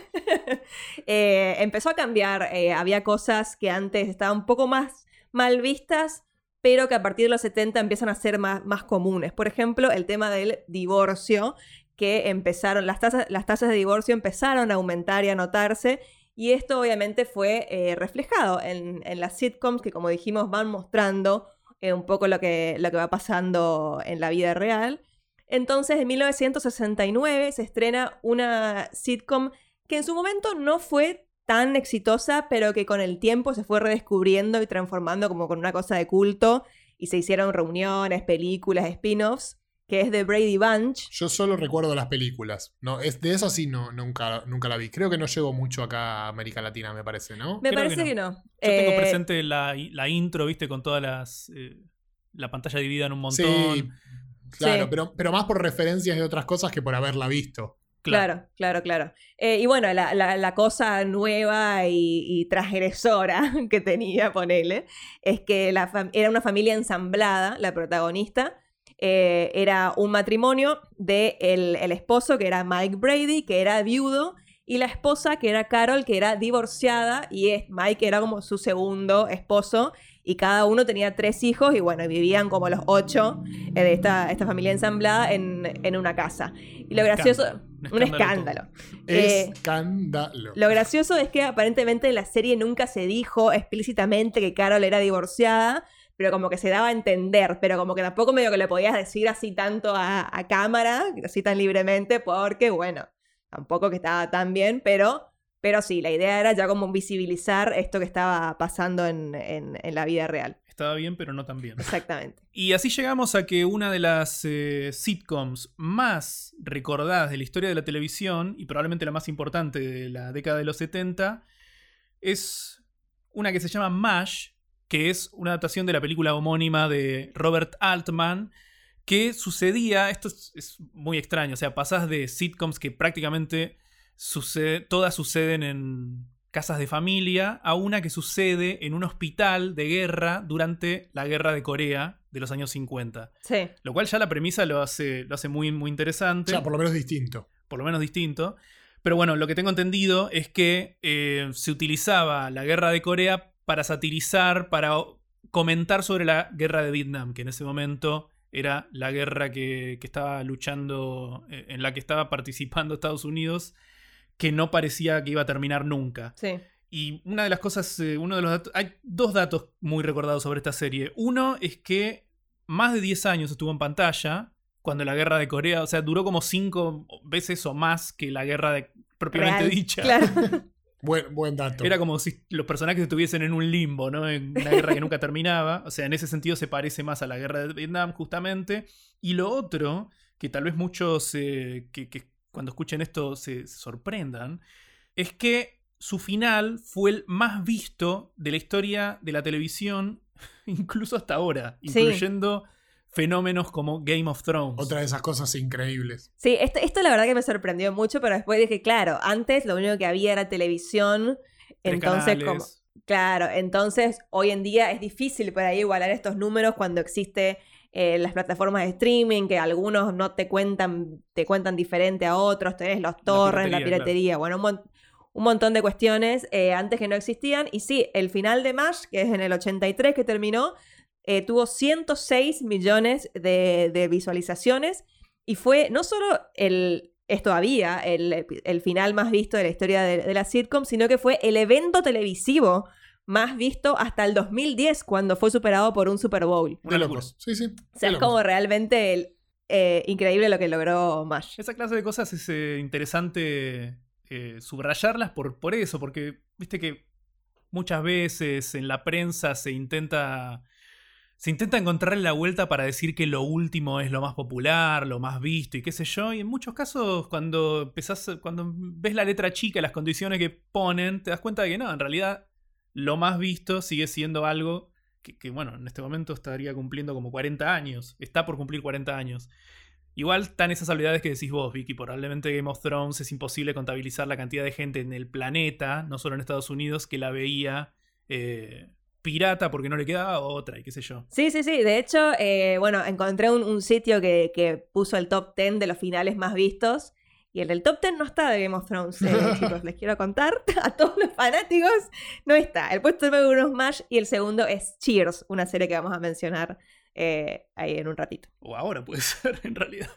eh, empezó a cambiar. eh, había cosas que antes estaban un poco más mal vistas, pero que a partir de los 70 empiezan a ser más, más comunes. Por ejemplo, el tema del divorcio, que empezaron, las tasas, las tasas de divorcio empezaron a aumentar y a notarse. Y esto obviamente fue eh, reflejado en, las sitcoms que, como dijimos, van mostrando eh, un poco lo que, lo que va pasando en la vida real. Entonces, en 1969 se estrena una sitcom que en su momento no fue tan exitosa, pero que con el tiempo se fue redescubriendo y transformando como con una cosa de culto y se hicieron reuniones, películas, spin-offs, que es The Brady Bunch. Yo solo recuerdo las películas. No, es, de esas sí no, nunca, nunca la vi. Creo que no llegó mucho acá a América Latina, me parece, ¿no? Me Creo parece que que no. Yo tengo Eh, presente la, la intro, viste, con todas las. eh, la pantalla dividida en un montón. Sí, claro, Sí. Pero, pero más por referencias de otras cosas que por haberla visto. Claro, claro, claro. Eh, y bueno, la, la- la cosa nueva y, y transgresora que tenía, ponele, es que la era una familia ensamblada, la protagonista. Eh, era un matrimonio de el, el esposo, que era Mike Brady, que era viudo, y la esposa, que era Carol, que era divorciada, y es, Mike era como su segundo esposo, y cada uno tenía tres hijos, y bueno, vivían como los ocho eh, de esta, esta familia ensamblada en, en una casa. Y lo Un gracioso, escándalo, un escándalo. Eh, Escándalo. Lo gracioso es que aparentemente en la serie nunca se dijo explícitamente que Carol era divorciada, pero como que se daba a entender, pero como que tampoco medio que le podías decir así tanto a, a cámara, así tan libremente, porque bueno, tampoco que estaba tan bien, pero Pero sí, la idea era ya como visibilizar esto que estaba pasando en, en- en la vida real. Estaba bien, pero no tan bien. Exactamente. Y así llegamos a que una de las eh, sitcoms más recordadas de la historia de la televisión, y probablemente la más importante de la década de los 70, es una que se llama MASH, que es una adaptación de la película homónima de Robert Altman, que sucedía, esto es, es muy extraño, o sea, pasás de sitcoms que prácticamente sucede- todas suceden en casas de familia a una que sucede en un hospital de guerra durante la guerra de Corea de los años 50. Sí. Lo cual ya la premisa lo hace, lo hace muy, muy O interesante sea, por lo menos distinto. por lo menos distinto. Pero bueno, lo que tengo entendido es que eh, se utilizaba la guerra de Corea para satirizar, para comentar sobre la guerra de Vietnam, que en ese momento era la guerra que, que estaba luchando, eh, en la que estaba participando Estados Unidos, que no parecía que iba a terminar nunca. Sí. Y una de las cosas, eh, uno de los datos, hay dos datos muy recordados sobre esta serie. Uno es que más de 10 años estuvo en pantalla cuando la guerra de Corea, o sea, duró como 5 veces o más que la guerra de, propiamente Real. dicha. Claro. Buen, buen dato. Era como si los personajes estuviesen en un limbo, ¿no? En una guerra que nunca terminaba. O sea, en ese sentido se parece más a la guerra de Vietnam, justamente. Y lo otro, que tal vez muchos eh, que, que cuando escuchen esto se, se sorprendan, es que su final fue el más visto de la historia de la televisión, incluso hasta ahora, Sí. Fenómenos como Game of Thrones. Otra de esas cosas increíbles. Sí, esto, esto la verdad que me sorprendió mucho, pero después dije, claro, antes lo único que había era televisión. Tres Entonces, canales. como, claro, entonces hoy en día es difícil por ahí igualar estos números cuando existe eh, las plataformas de streaming, que algunos no te cuentan, te cuentan diferente a otros, tenés los torrents, la piratería, piratería, bueno, un, mon- un montón de cuestiones eh, antes que no existían. Y sí, el final de MASH, que es en el 83 que terminó, eh, tuvo 106 millones de, de visualizaciones y fue no solo el, es todavía el, el final más visto de la historia de, de la sitcom, sino que fue el evento televisivo más visto hasta el 2010, cuando fue superado por un Super Bowl. Una De locura. locos. Sí, sí. O sea, es como realmente el- eh, increíble lo que logró MASH. Esa clase de cosas es eh, interesante eh, subrayarlas por, por eso, porque viste que muchas veces en la prensa se intenta. Se intenta encontrarle la vuelta para decir que lo último es lo más popular, lo más visto y qué sé yo. Y en muchos casos, cuando empezás, cuando ves la letra chica, las condiciones que ponen, te das cuenta de que no, en realidad lo más visto sigue siendo algo que, que, bueno, en este momento estaría cumpliendo como 40 años. Está por cumplir 40 años. Igual están esas habilidades que decís vos, Vicky. Probablemente Game of Thrones es imposible contabilizar la cantidad de gente en el planeta, no solo en Estados Unidos, que la veía eh, pirata porque no le quedaba otra y qué sé yo. Sí, sí, sí. De hecho, eh, bueno, encontré un, un sitio que, que puso el top 10 de los finales más vistos. Y en el top 10 no está de Game of Thrones, eh, chicos. Les quiero contar a todos los fanáticos. No está. El puesto número uno es MASH y el segundo es Cheers, una serie que vamos a mencionar eh, ahí en un ratito. O ahora puede ser, en realidad.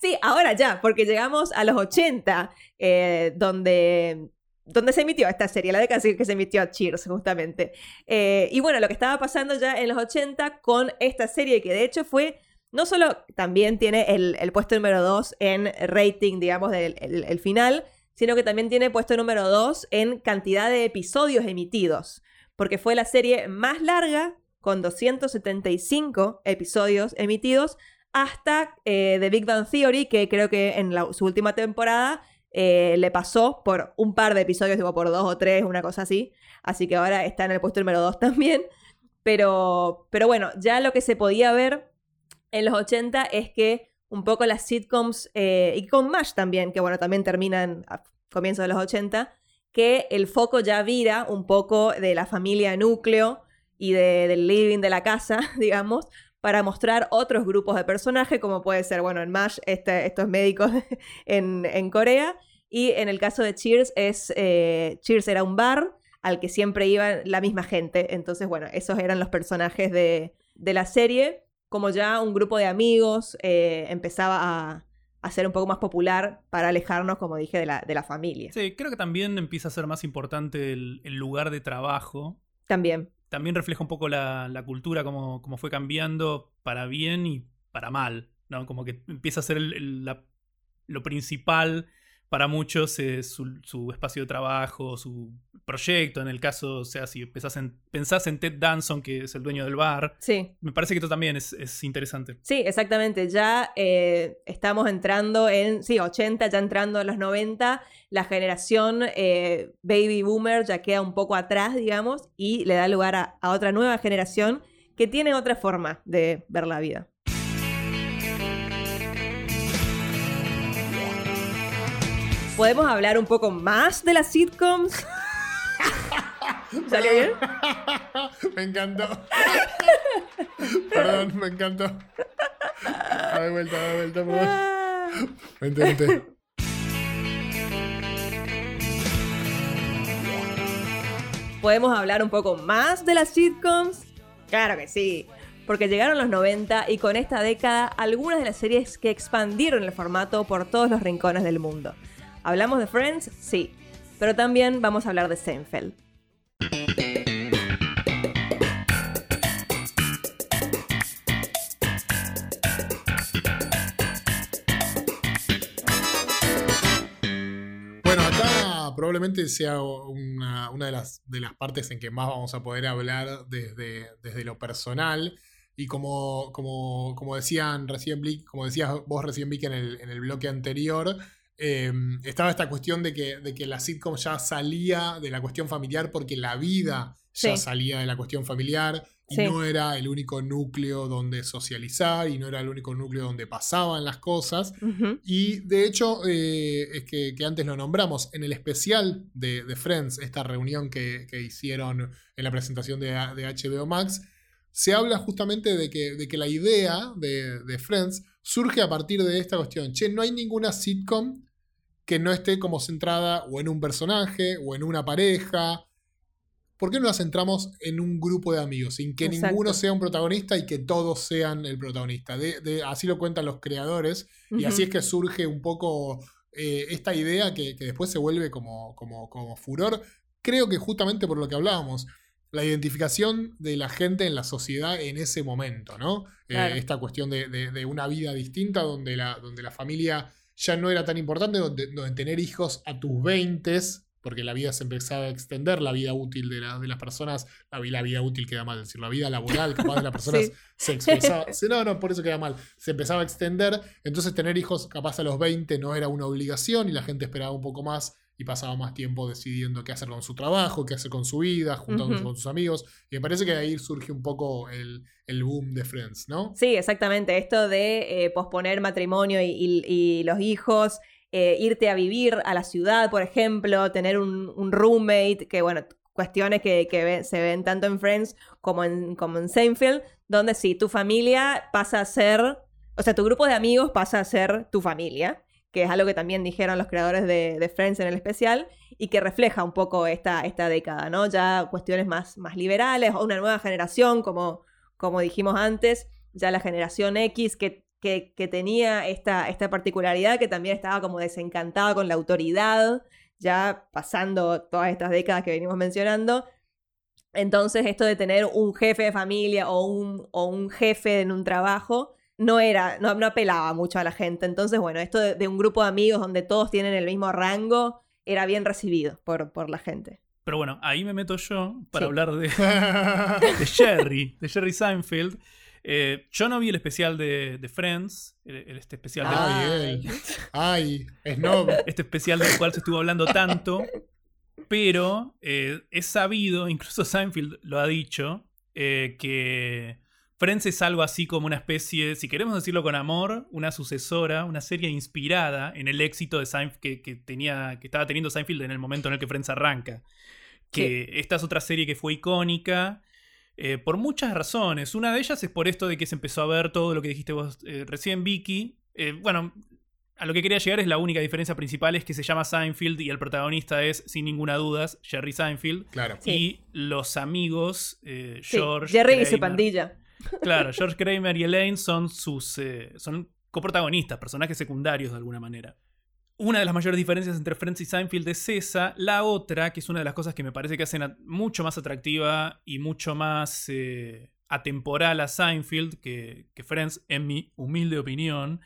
Sí, ahora ya, porque llegamos a los 80, eh, donde, donde se emitió esta serie, la década que se emitió Cheers, justamente. Eh, y bueno, lo que estaba pasando ya en los 80 con esta serie, que de hecho fue, no solo también tiene el, puesto número 2 en rating, digamos, del el- el final, sino que también tiene puesto número 2 en cantidad de episodios emitidos, porque fue la serie más larga, con 275 episodios emitidos, hasta eh, The Big Bang Theory, que creo que en la- su última temporada eh, le pasó por un par de episodios, digo por dos o tres, una cosa así. Así que ahora está en el puesto número dos también. Pero, pero bueno, ya lo que se podía ver en los 80 es que un poco las sitcoms, eh, y con MASH también, que bueno, también terminan a comienzos de los 80, que el foco ya vira un poco de la familia núcleo y de- del living de la casa, digamos, para mostrar otros grupos de personajes, como puede ser, bueno, en MASH, este- estos médicos en, en Corea, y en el caso de Cheers, es, eh, Cheers era un bar al que siempre iba la misma gente, entonces, bueno, esos eran los personajes de, de la serie, como ya un grupo de amigos eh, empezaba a, a ser un poco más popular para alejarnos, como dije, de la, de la familia. Sí, creo que también empieza a ser más importante el, el lugar de trabajo. También. También refleja un poco la, cultura, cómo fue cambiando para bien y para mal. ¿no? Como que empieza a ser el- la- lo principal para muchos es su, su espacio de trabajo, su proyecto, en el caso, o sea, si pensás en, pensás en Ted Danson, que es el dueño del bar, Sí. me parece que esto también es, es interesante. Sí, exactamente. Ya eh, estamos entrando en, sí, 80, ya entrando en los 90. La generación eh, baby boomer ya queda un poco atrás, digamos, y le da lugar a, a otra nueva generación que tiene otra forma de ver la vida. ¿Podemos hablar un poco más de las sitcoms? ¿Salió bien? me encantó. Perdón, me encantó. Da de vuelta, da de vuelta, por favor. Ah. Vente, vente. ¿Podemos hablar un poco más de las sitcoms? Claro que sí, porque llegaron los 90 y con esta década algunas de las series que expandieron el formato por todos los rincones del mundo. ¿Hablamos de Friends? Sí, pero también vamos a hablar de Seinfeld. Bueno, acá probablemente sea una, de, las, de las partes en que más vamos a poder hablar desde, desde lo personal. Y como, como, como decían recién como decías vos recién Vic en el, en el bloque anterior, eh, estaba esta cuestión de que, de que la sitcom ya salía de la cuestión familiar porque la vida ya Sí. salía de la cuestión familiar y Sí. no era el único núcleo donde socializar y no era el único núcleo donde pasaban las cosas. Y de hecho, eh, es que, que antes lo nombramos, en el especial de, de Friends, esta reunión que, que hicieron en la presentación de, de HBO Max, se habla justamente de que, de que la idea de, de Friends surge a partir de esta cuestión. Che, no hay ninguna sitcom que no esté como centrada o en un personaje o en una pareja. ¿Por qué no la centramos en un grupo de amigos? Sin que Exacto. ninguno sea un protagonista y que todos sean el protagonista. De- de- así lo cuentan los creadores. Y así es que surge un poco eh, esta idea que, que después se vuelve como, como, como furor. Creo que justamente por lo que hablábamos, la identificación de la gente en la sociedad en ese momento, ¿no? Eh, esta cuestión de, de- de una vida distinta donde la, donde la familia ya no era tan importante, donde, donde tener hijos a tus 20 porque la vida se empezaba a extender, la vida útil de, la- de las personas, la, la vida útil queda mal decir, la vida laboral capaz de las personas Sí. se expresaba, no, no, por eso queda mal, se empezaba a extender, entonces tener hijos capaz a los 20 no era una obligación y la gente esperaba un poco más y pasaba más tiempo decidiendo qué hacer con su trabajo, qué hacer con su vida, juntándose con sus amigos, y me parece que ahí surge un poco el, el boom de Friends, ¿no? Sí, exactamente. Esto de eh, posponer matrimonio y, y- y los hijos, eh, irte a vivir a la ciudad, por ejemplo, tener un, un roommate, que bueno, cuestiones que, que se ven tanto en Friends como en, como en Seinfeld, donde sí, tu familia pasa a ser, o sea, tu grupo de amigos pasa a ser tu familia, que es algo que también dijeron los creadores de, Friends en el especial, y que refleja un poco esta, esta década, ¿no? Ya cuestiones más, más liberales, o una nueva generación, como, como dijimos antes, ya la generación X que, que, que tenía esta, esta particularidad, que también estaba como desencantada con la autoridad, ya pasando todas estas décadas que venimos mencionando. Entonces, esto de tener un jefe de familia o un, o un jefe en un trabajo no era, no, no apelaba mucho a la gente. Entonces, bueno, esto de, de un grupo de amigos donde todos tienen el mismo rango era bien recibido por, por la gente. Pero bueno, ahí me meto yo para Sí. hablar de, de Jerry, de Jerry Seinfeld. Eh, yo no vi el especial de, de Friends, el, el- este especial del- Ay. Ay, Snob. este especial del cual se estuvo hablando tanto, pero eh, es sabido, incluso Seinfeld lo ha dicho, eh, que Friends es algo así como una especie, si queremos decirlo con amor, una sucesora, una serie inspirada en el éxito de Seinfeld que, que tenía, que estaba teniendo Seinfeld en el momento en el que Friends arranca. Que esta es otra serie que fue icónica. eh, por muchas razones. Una de ellas es por esto de que se empezó a ver todo lo que dijiste vos eh, recién, Vicky. Eh, bueno, a lo que quería llegar es la única diferencia principal es que se llama Seinfeld y el protagonista es, sin ninguna duda, Jerry Seinfeld. Claro. Sí. Y los amigos, eh, Sí, George. Jerry y su Kramer- pandilla. Claro, George Kramer y Elaine son sus. eh, son coprotagonistas, personajes secundarios de alguna manera. Una de las mayores diferencias entre Friends y Seinfeld es esa. La otra, que es una de las cosas que me parece que hacen mucho más atractiva y mucho más eh, atemporal a Seinfeld que Friends, en mi humilde opinión,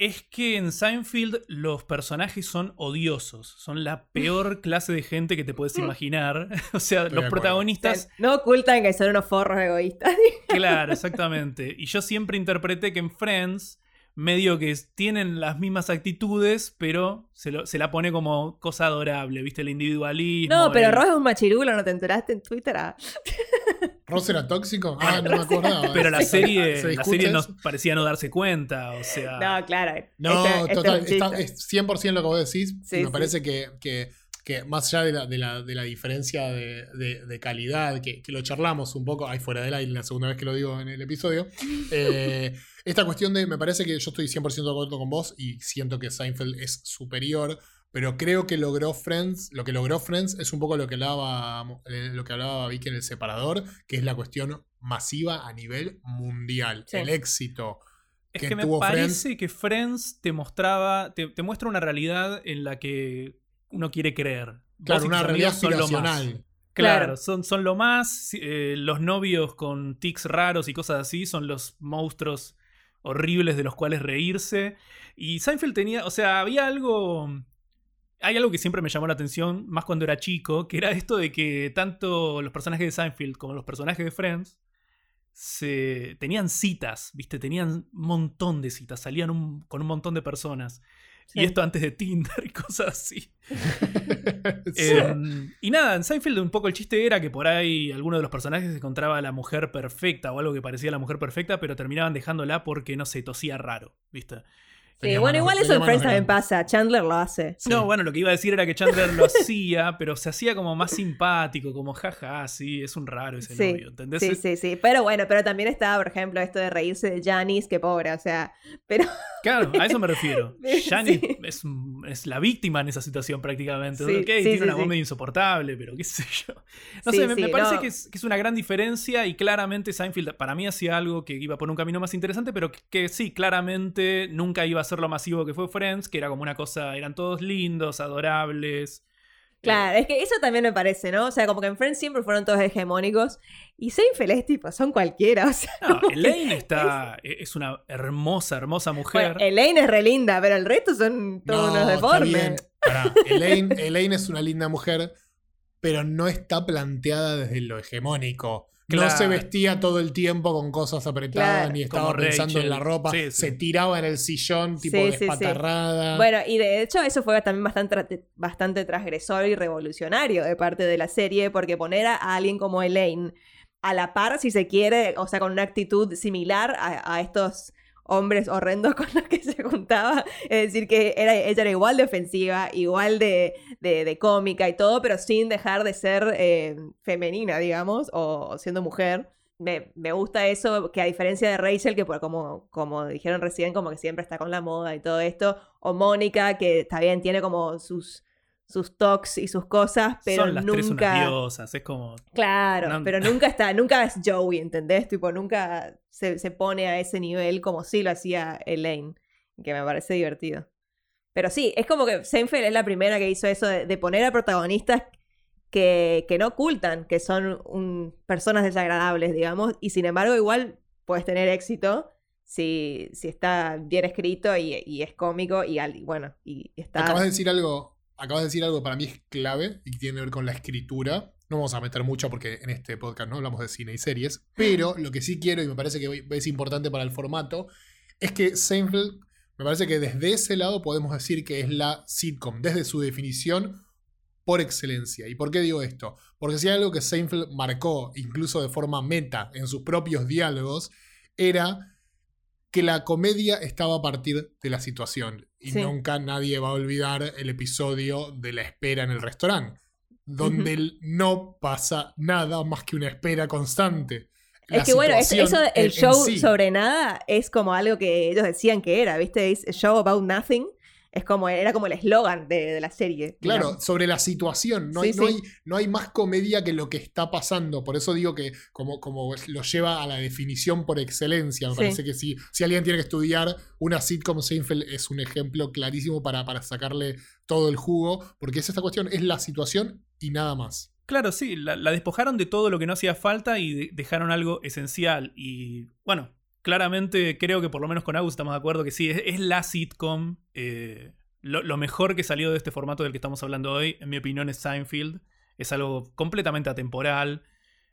es que en Seinfeld los personajes son odiosos. Son la peor clase de gente que te puedes imaginar. o sea, Estoy los protagonistas. No ocultan que son unos forros egoístas. Claro, exactamente. Y yo siempre interpreté que en Friends, medio que tienen las mismas actitudes, pero se, lo- se la pone como cosa adorable, ¿viste? El individualismo. No, pero el- Ross es un machirulo, ¿no te enteraste en Twitter? Ah, ¿Ross era tóxico? Ah, no me acordaba. Pero la ¿Se serie, la serie no parecía no darse cuenta, o sea. No, claro. No, este- este total, es está- es 100% lo que vos decís. Sí, y me sí. parece que, que- que más allá de la, de la- de la diferencia de, de- de calidad, que, que lo charlamos un poco ahí fuera del aire, la segunda vez que lo digo en el episodio, eh, esta cuestión de, me parece que yo estoy 100% de acuerdo con vos y siento que Seinfeld es superior. Pero creo que logró Friends, lo que logró Friends es un poco lo que hablaba, eh, lo que hablaba Vicky en el separador, que es la cuestión masiva a nivel mundial. Sí. El éxito Es que que me parece que Friends te mostraba, te, te muestra una realidad en la que uno quiere creer. Claro, una realidad amigos son lo más. aspiracional. Claro, Claro. Son, son lo más. eh, los novios con tics raros y cosas así son los monstruos horribles de los cuales reírse. Y Seinfeld tenía, o sea, había algo... Hay algo que siempre me llamó la atención, más cuando era chico, que era esto de que tanto los personajes de Seinfeld como los personajes de Friends se tenían citas, ¿viste? Tenían un montón de citas, salían un- con un montón de personas. Y esto antes de Tinder y cosas así. Sí. Em, y nada, en Seinfeld un poco el chiste era que por ahí alguno de los personajes encontraba a la mujer perfecta o algo que parecía la mujer perfecta, pero terminaban dejándola porque, no sé, tosía raro, ¿viste? Sí, bueno, igual eso en Friends también pasa. Chandler lo hace. Sí. No, bueno, lo que iba a decir era que Chandler lo hacía, pero se hacía como más simpático, como jaja, sí, es un raro ese Sí, novio, ¿entendés? Sí, sí, sí. Pero bueno, pero también estaba, por ejemplo, esto de reírse de Janice, que pobre, o sea. Pero Claro, a eso me refiero. Sí. Janet es, es la víctima en esa situación prácticamente. Ok, tiene una medio insoportable, pero qué sé yo. No sé, me, parece no. que, es, que es una gran diferencia y claramente Seinfeld para mí hacía algo que iba por un camino más interesante, pero que, que sí, claramente nunca iba a ser lo masivo que fue Friends, que era como una cosa, eran todos lindos, adorables. Claro, es que eso también me parece, ¿no? O sea, como que en Friends siempre fueron todos hegemónicos. Y Seinfeld es tipo, son cualquiera, o sea. No, Elaine está, e, es una hermosa, hermosa mujer. Bueno, Elaine es re linda, pero el resto son todos unos está deformes. Pará, Elaine, Elaine es una linda mujer, pero no está planteada desde lo hegemónico. No se vestía todo el tiempo con cosas apretadas, Claro. ni estaba Como pensando Rachel. en la ropa. Sí, sí. Se tiraba en el sillón, tipo Sí, despatarrada. Bueno, y de hecho eso fue también bastante, bastante transgresor y revolucionario de parte de la serie, porque poner a alguien como Elaine a la par, si se quiere, o sea, con una actitud similar a, a estos hombres horrendos con los que se juntaba, es decir, que era, ella era igual de ofensiva, igual de, de- cómica y todo, pero sin dejar de ser eh, femenina, digamos, o siendo mujer. Me, me gusta eso, que a diferencia de Rachel, que por, como, como dijeron recién, como que siempre está con la moda y todo esto, o Mónica, que está bien, tiene como sus, sus talks y sus cosas, pero Son las tres unas nunca... diosas, es como... Claro, No- pero nunca está, nunca es Joey, ¿entendés? Tipo, nunca se, se pone a ese nivel como sí lo hacía Elaine, que me parece divertido. Pero sí, es como que Seinfeld es la primera que hizo eso de, de poner a protagonistas que, que no ocultan, que son un- personas desagradables, digamos, y sin embargo igual puedes tener éxito si, si está bien escrito y, y es cómico y, al- y bueno, y está... Acabas de decir algo. Acabas de decir algo que para mí es clave y que tiene que ver con la escritura. No vamos a meter mucho porque en este podcast no hablamos de cine y series. Pero lo que sí quiero, y me parece que es importante para el formato, es que Seinfeld, me parece que desde ese lado podemos decir que es la sitcom, desde su definición, por excelencia. ¿Y por qué digo esto? Porque si hay algo que Seinfeld marcó, incluso de forma meta, en sus propios diálogos, era que la comedia estaba a partir de la situación. Y Sí. nunca nadie va a olvidar el episodio de la espera en el restaurante, donde el- no pasa nada más que una espera constante. La Es que bueno, eso, en- el show sí. sobre nada es como algo que ellos decían que era, ¿viste? Es show about nothing. Es como, era como el eslogan de, de la serie. Claro, digamos. sobre la situación. No, Sí, hay, no, hay, no hay más comedia que lo que está pasando. Por eso digo que como, como lo lleva a la definición por excelencia. Me Sí. parece que si, si alguien tiene que estudiar una sitcom, Seinfeld es un ejemplo clarísimo para, para sacarle todo el jugo. Porque es esta cuestión, es la situación y nada más. Claro, sí, la, la despojaron de todo lo que no hacía falta y de- dejaron algo esencial. Y bueno, claramente creo que por lo menos con Agus estamos de acuerdo que sí, es, la sitcom. Eh, lo, mejor que salió de este formato del que estamos hablando hoy, en mi opinión, es Seinfeld. Es algo completamente atemporal,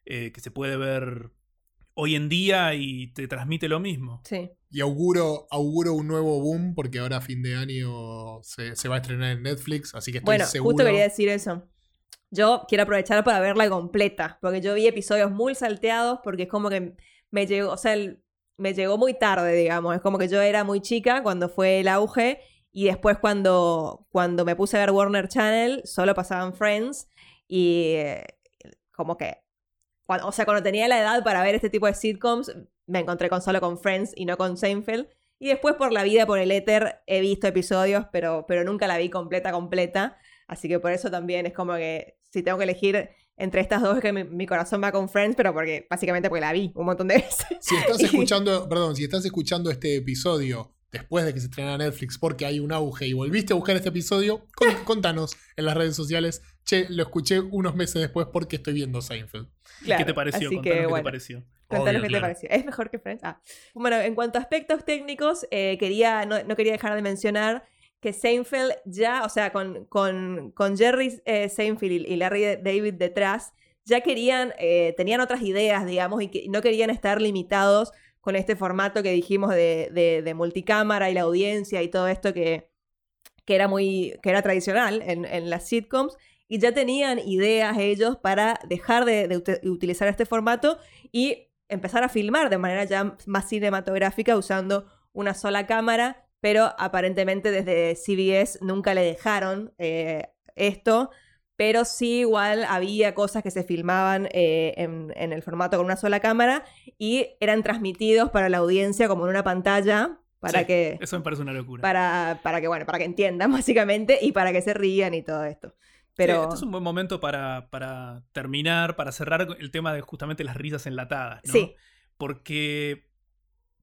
eh, que se puede ver hoy en día y te transmite lo mismo. Sí. Y auguro, auguro un nuevo boom porque ahora a fin de año se, va a estrenar en Netflix, así que estoy bueno, seguro. Justo quería decir eso. Yo quiero aprovechar para verla completa, porque yo vi episodios muy salteados, porque es como que me llegó, o sea, me llegó muy tarde, digamos. Es como que yo era muy chica cuando fue el auge, y después cuando, cuando me puse a ver Warner Channel, solo pasaban Friends, y eh, como que o sea, cuando tenía la edad para ver este tipo de sitcoms, me encontré con solo con Friends y no con Seinfeld. Y después por la vida, por el éter, he visto episodios, pero, pero nunca la vi completa, completa. Así que por eso también es como que si tengo que elegir entre estas dos es que mi, corazón va con Friends, pero porque básicamente porque la vi un montón de veces. Si estás escuchando, perdón, si estás escuchando este episodio después de que se estrena Netflix porque hay un auge y volviste a buscar este episodio, contanos en las redes sociales, che, lo escuché unos meses después porque estoy viendo Seinfeld. ¿Qué te pareció? Contanos qué te pareció. Contanos qué te pareció. ¿Es mejor que Friends? Ah. Bueno, en cuanto a aspectos técnicos, eh, quería, no, quería dejar de mencionar que Seinfeld ya, o sea, con, con, con Jerry eh, Seinfeld y Larry David detrás, ya querían, eh, tenían otras ideas, digamos, y que no querían estar limitados con este formato que dijimos de, de, multicámara y la audiencia y todo esto que, que era muy, que era tradicional en, en, las sitcoms. Y ya tenían ideas ellos para dejar de, de utilizar este formato y empezar a filmar de manera ya más cinematográfica usando una sola cámara, pero aparentemente desde CBS nunca le dejaron eh, esto pero sí igual había cosas que se filmaban eh, en, el formato con una sola cámara y eran transmitidos para la audiencia como en una pantalla para que eso me parece una locura. para, para que bueno para que entiendan básicamente y para que se rían y todo esto. Pero este es un buen momento para, para, terminar para cerrar el tema de justamente las risas enlatadas ¿no? sí. Porque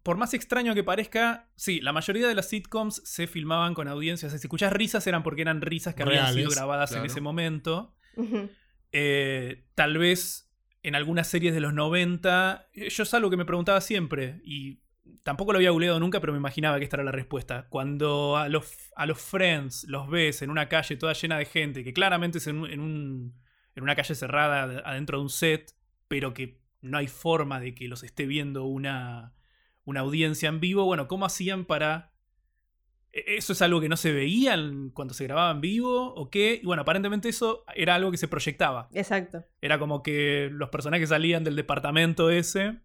por más extraño que parezca, sí, la mayoría de las sitcoms se filmaban con audiencias. Si escuchás risas eran porque eran risas que habían sido grabadas en ese momento. Eh, tal vez en algunas series de los 90. Eh, yo es algo que me preguntaba siempre. Y tampoco lo había googleado nunca, pero me imaginaba que esta era la respuesta. Cuando a los, a los Friends los ves en una calle toda llena de gente, que claramente es en, un, en una calle cerrada adentro de un set, pero que no hay forma de que los esté viendo una una audiencia en vivo. Bueno, ¿cómo hacían para... E-, ¿Eso es algo que no se veía cuando se grababa en vivo o qué? Y bueno, aparentemente eso era algo que se proyectaba. Exacto. Era como que los personajes salían del departamento ese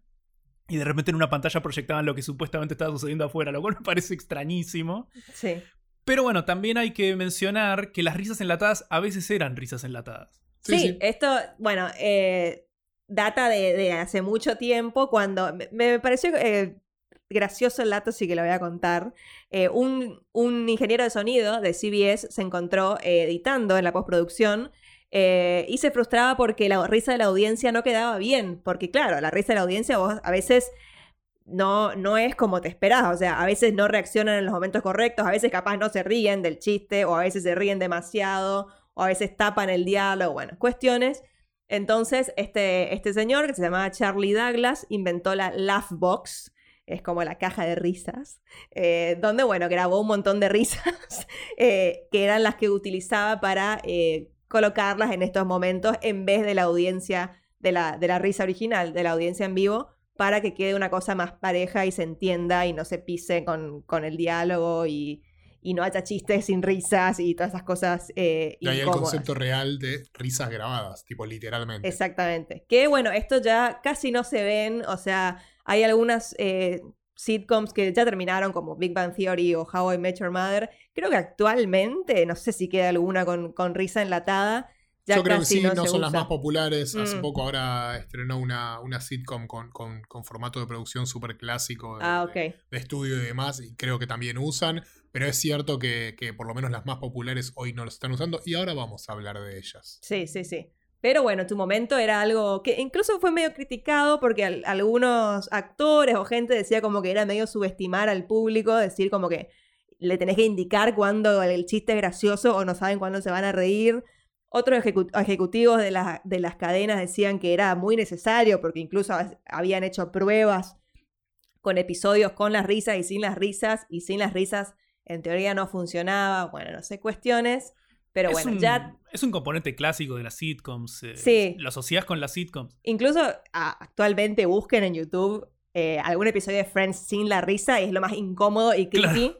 y de repente en una pantalla proyectaban lo que supuestamente estaba sucediendo afuera, lo cual me parece extrañísimo. Sí. Pero bueno, también hay que mencionar que las risas enlatadas a veces eran risas enlatadas. Sí, esto, bueno, eh, data de, hace mucho tiempo cuando me, pareció eh, gracioso el dato, sí que lo voy a contar. Eh, un, ingeniero de sonido de CBS se encontró eh, editando en la postproducción eh, y se frustraba porque la risa de la audiencia no quedaba bien. Porque, claro, la risa de la audiencia vos a veces no, no es como te esperás. O sea, a veces no reaccionan en los momentos correctos, a veces capaz no se ríen del chiste, o a veces se ríen demasiado, o a veces tapan el diálogo. Bueno, cuestiones. Entonces, este, este señor, que se llamaba Charlie Douglas, inventó la Laugh Box, es como la caja de risas, eh, donde, bueno, grabó un montón de risas eh, que eran las que utilizaba para eh, colocarlas en estos momentos en vez de la audiencia, de la, de la risa original, de la audiencia en vivo, para que quede una cosa más pareja y se entienda y no se pise con, con el diálogo y, y no haya chistes sin risas y todas esas cosas. Eh, y hay el concepto real de risas grabadas, tipo literalmente. Exactamente. Que bueno, esto ya casi no se ven, o sea, hay algunas eh, sitcoms que ya terminaron, como Big Bang Theory o How I Met Your Mother. Creo que actualmente, no sé si queda alguna con, con risa enlatada. Yo creo que sí, no, son las más populares. Hace mm. poco ahora estrenó una, una sitcom con, con, formato de producción súper clásico de, ah, de, estudio y demás, y creo que también usan. Pero es cierto que, que, por lo menos las más populares hoy no lo están usando y ahora vamos a hablar de ellas. Sí, sí, sí. Pero bueno, tu momento era algo que incluso fue medio criticado porque algunos actores o gente decía como que era medio subestimar al público, decir como que le tenés que indicar cuando el chiste es gracioso o no saben cuándo se van a reír. Otros ejecutivos de, de las cadenas decían que era muy necesario porque incluso habían hecho pruebas con episodios con las risas y sin las risas, y sin las risas en teoría no funcionaba, bueno, no sé, cuestiones. Pero es bueno, un, ya Es un componente clásico de las sitcoms. eh, Sí. Lo asociás con las sitcoms. Incluso actualmente busquen en YouTube eh, algún episodio de Friends sin la risa y es lo más incómodo y creepy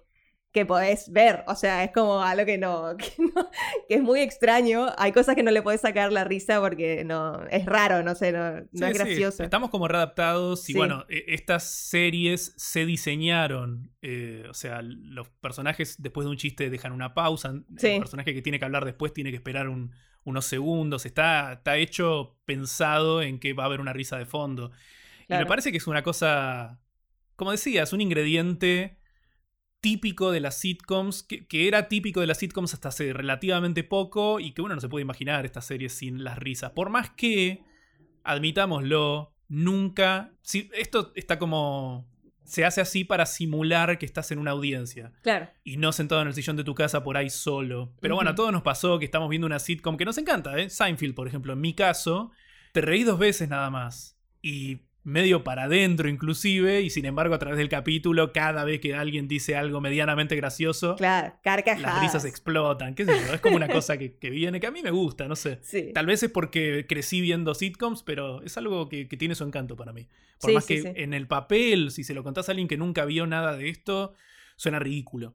que podés ver. O sea, es como algo que no, que no- que es muy extraño. Hay cosas que no le podés sacar la risa porque no es raro, no sé, no, no Sí, es sí, gracioso. Estamos como readaptados y Sí. bueno, e- estas series se diseñaron, eh, o sea, los personajes después de un chiste dejan una pausa, Sí. el personaje que tiene que hablar después tiene que esperar un- unos segundos, está, está hecho pensado en que va a haber una risa de fondo. Y me parece que es una cosa, como decías, un ingrediente típico de las sitcoms, que, que era típico de las sitcoms hasta hace relativamente poco y que uno no se puede imaginar esta serie sin las risas. Por más que, admitámoslo, nunca... si- esto está como... Se hace así para simular que estás en una audiencia Claro. y no sentado en el sillón de tu casa por ahí solo. Pero bueno, a todos nos pasó que estamos viendo una sitcom que nos encanta, ¿eh? Seinfeld, por ejemplo. En mi caso, te reí dos veces nada más. Y medio para adentro inclusive, y sin embargo a través del capítulo, cada vez que alguien dice algo medianamente gracioso, Claro, carcajadas. las risas explotan, qué sé yo, es como una cosa que, que viene, que a mí me gusta, no sé. Sí. Tal vez es porque crecí viendo sitcoms, pero es algo que, que tiene su encanto para mí. Por Sí, más sí, que en el papel, si se lo contás a alguien que nunca vio nada de esto, suena ridículo.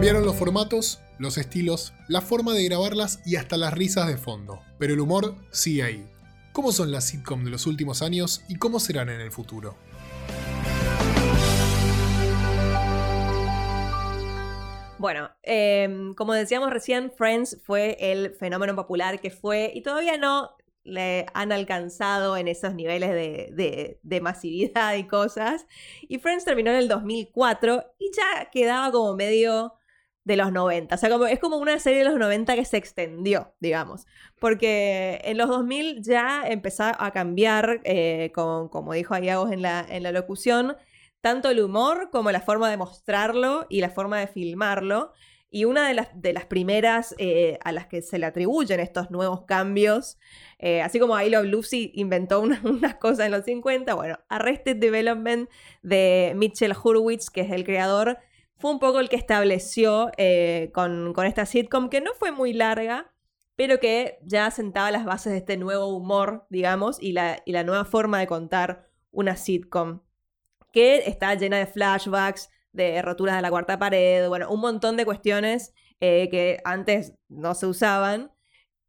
Cambiaron los formatos, los estilos, la forma de grabarlas y hasta las risas de fondo. Pero el humor sigue ahí. ¿Cómo son las sitcom de los últimos años y cómo serán en el futuro? Bueno, em, como decíamos recién, Friends fue el fenómeno popular que fue y todavía no le han alcanzado en esos niveles de, de- de masividad y cosas. Y Friends terminó en el 2004 y ya quedaba como medio de los 90. O sea, como, es como una serie de los 90 que se extendió, digamos. Porque en los 2000 ya empezó a cambiar, eh, con- como dijo Ayagos en la, en la locución, tanto el humor como la forma de mostrarlo y la forma de filmarlo. Y una de las, de las primeras eh, a las que se le atribuyen estos nuevos cambios, eh, así como I Love Lucy inventó una- unas cosas en los 50, bueno, Arrested Development de Mitchell Hurwitz, que es el creador, fue un poco el que estableció eh, con, esta sitcom, que no fue muy larga, pero que ya sentaba las bases de este nuevo humor, digamos, y la, nueva forma de contar una sitcom que está llena de flashbacks, de roturas de la cuarta pared, bueno, un montón de cuestiones eh, que antes no se usaban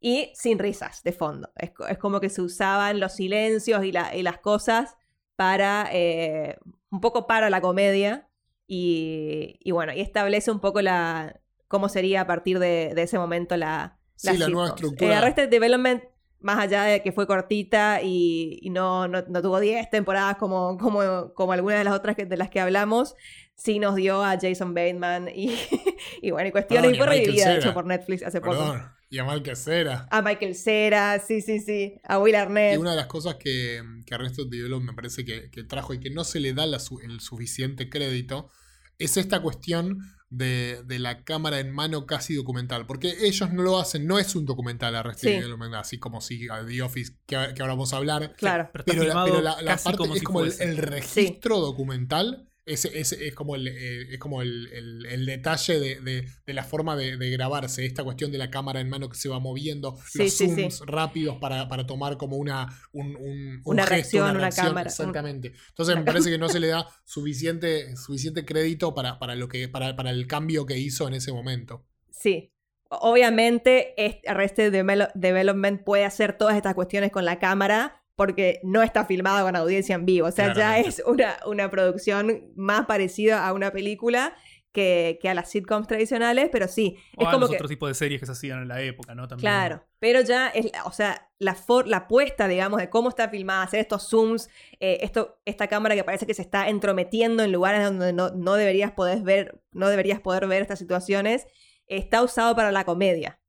y sin risas de fondo. Es, co- es como que se usaban los silencios y las cosas para, eh, un poco para la comedia y, y bueno, y establece un poco la, cómo sería a partir de, de ese momento la... Sí, la nueva estructura. Eh, Arrested Development más allá de que fue cortita y, y no, no, no tuvo 10 temporadas como, como, como algunas de las otras que, de las que hablamos, sí nos dio a Jason Bateman y, y bueno, y cuestiones. Perdón, y fue revivida, de hecho, por Netflix hace poco. Y a Mal que Cera. A Michael Cera, sí, sí, sí. A Will Y Arnett. una de las cosas que, que Arrested Development me parece que, que trajo y que no se le da la el suficiente crédito es esta cuestión de, de la cámara en mano casi documental. Porque ellos no lo hacen, no es un documental Arrested Sí. Development, así como si a The Office, que, que ahora vamos a hablar. Claro. Pero está Pero la, filmado pero la- la casi parte como es si como el, fuese. el registro documental. Es, es, es como el, eh, es como el, el- el detalle de, de- de la forma de, de grabarse, esta cuestión de la cámara en mano que se va moviendo, Sí, los sí, sí. zooms rápidos para, para tomar como una, un, un- un Una gesto, reacción, una reacción, cámara, un- Exactamente. Entonces me parece que no se le da suficiente, suficiente crédito para, para, lo que, para, para el cambio que hizo en ese momento. Sí. Obviamente, este Arrested Development puede hacer todas estas cuestiones con la cámara porque no está filmado con audiencia en vivo. O sea, ya es una, una producción más parecida a una película que, que a las sitcoms tradicionales, pero sí. O es a como los que, otros tipos de series que se hacían en la época, ¿no? También. Claro, pero ya es, o sea, la, for- la apuesta, digamos, de cómo está filmada, hacer estos zooms, eh, esto, esta cámara que parece que se está entrometiendo en lugares donde no, no deberías poder ver, no deberías poder ver estas situaciones, está usado para la comedia.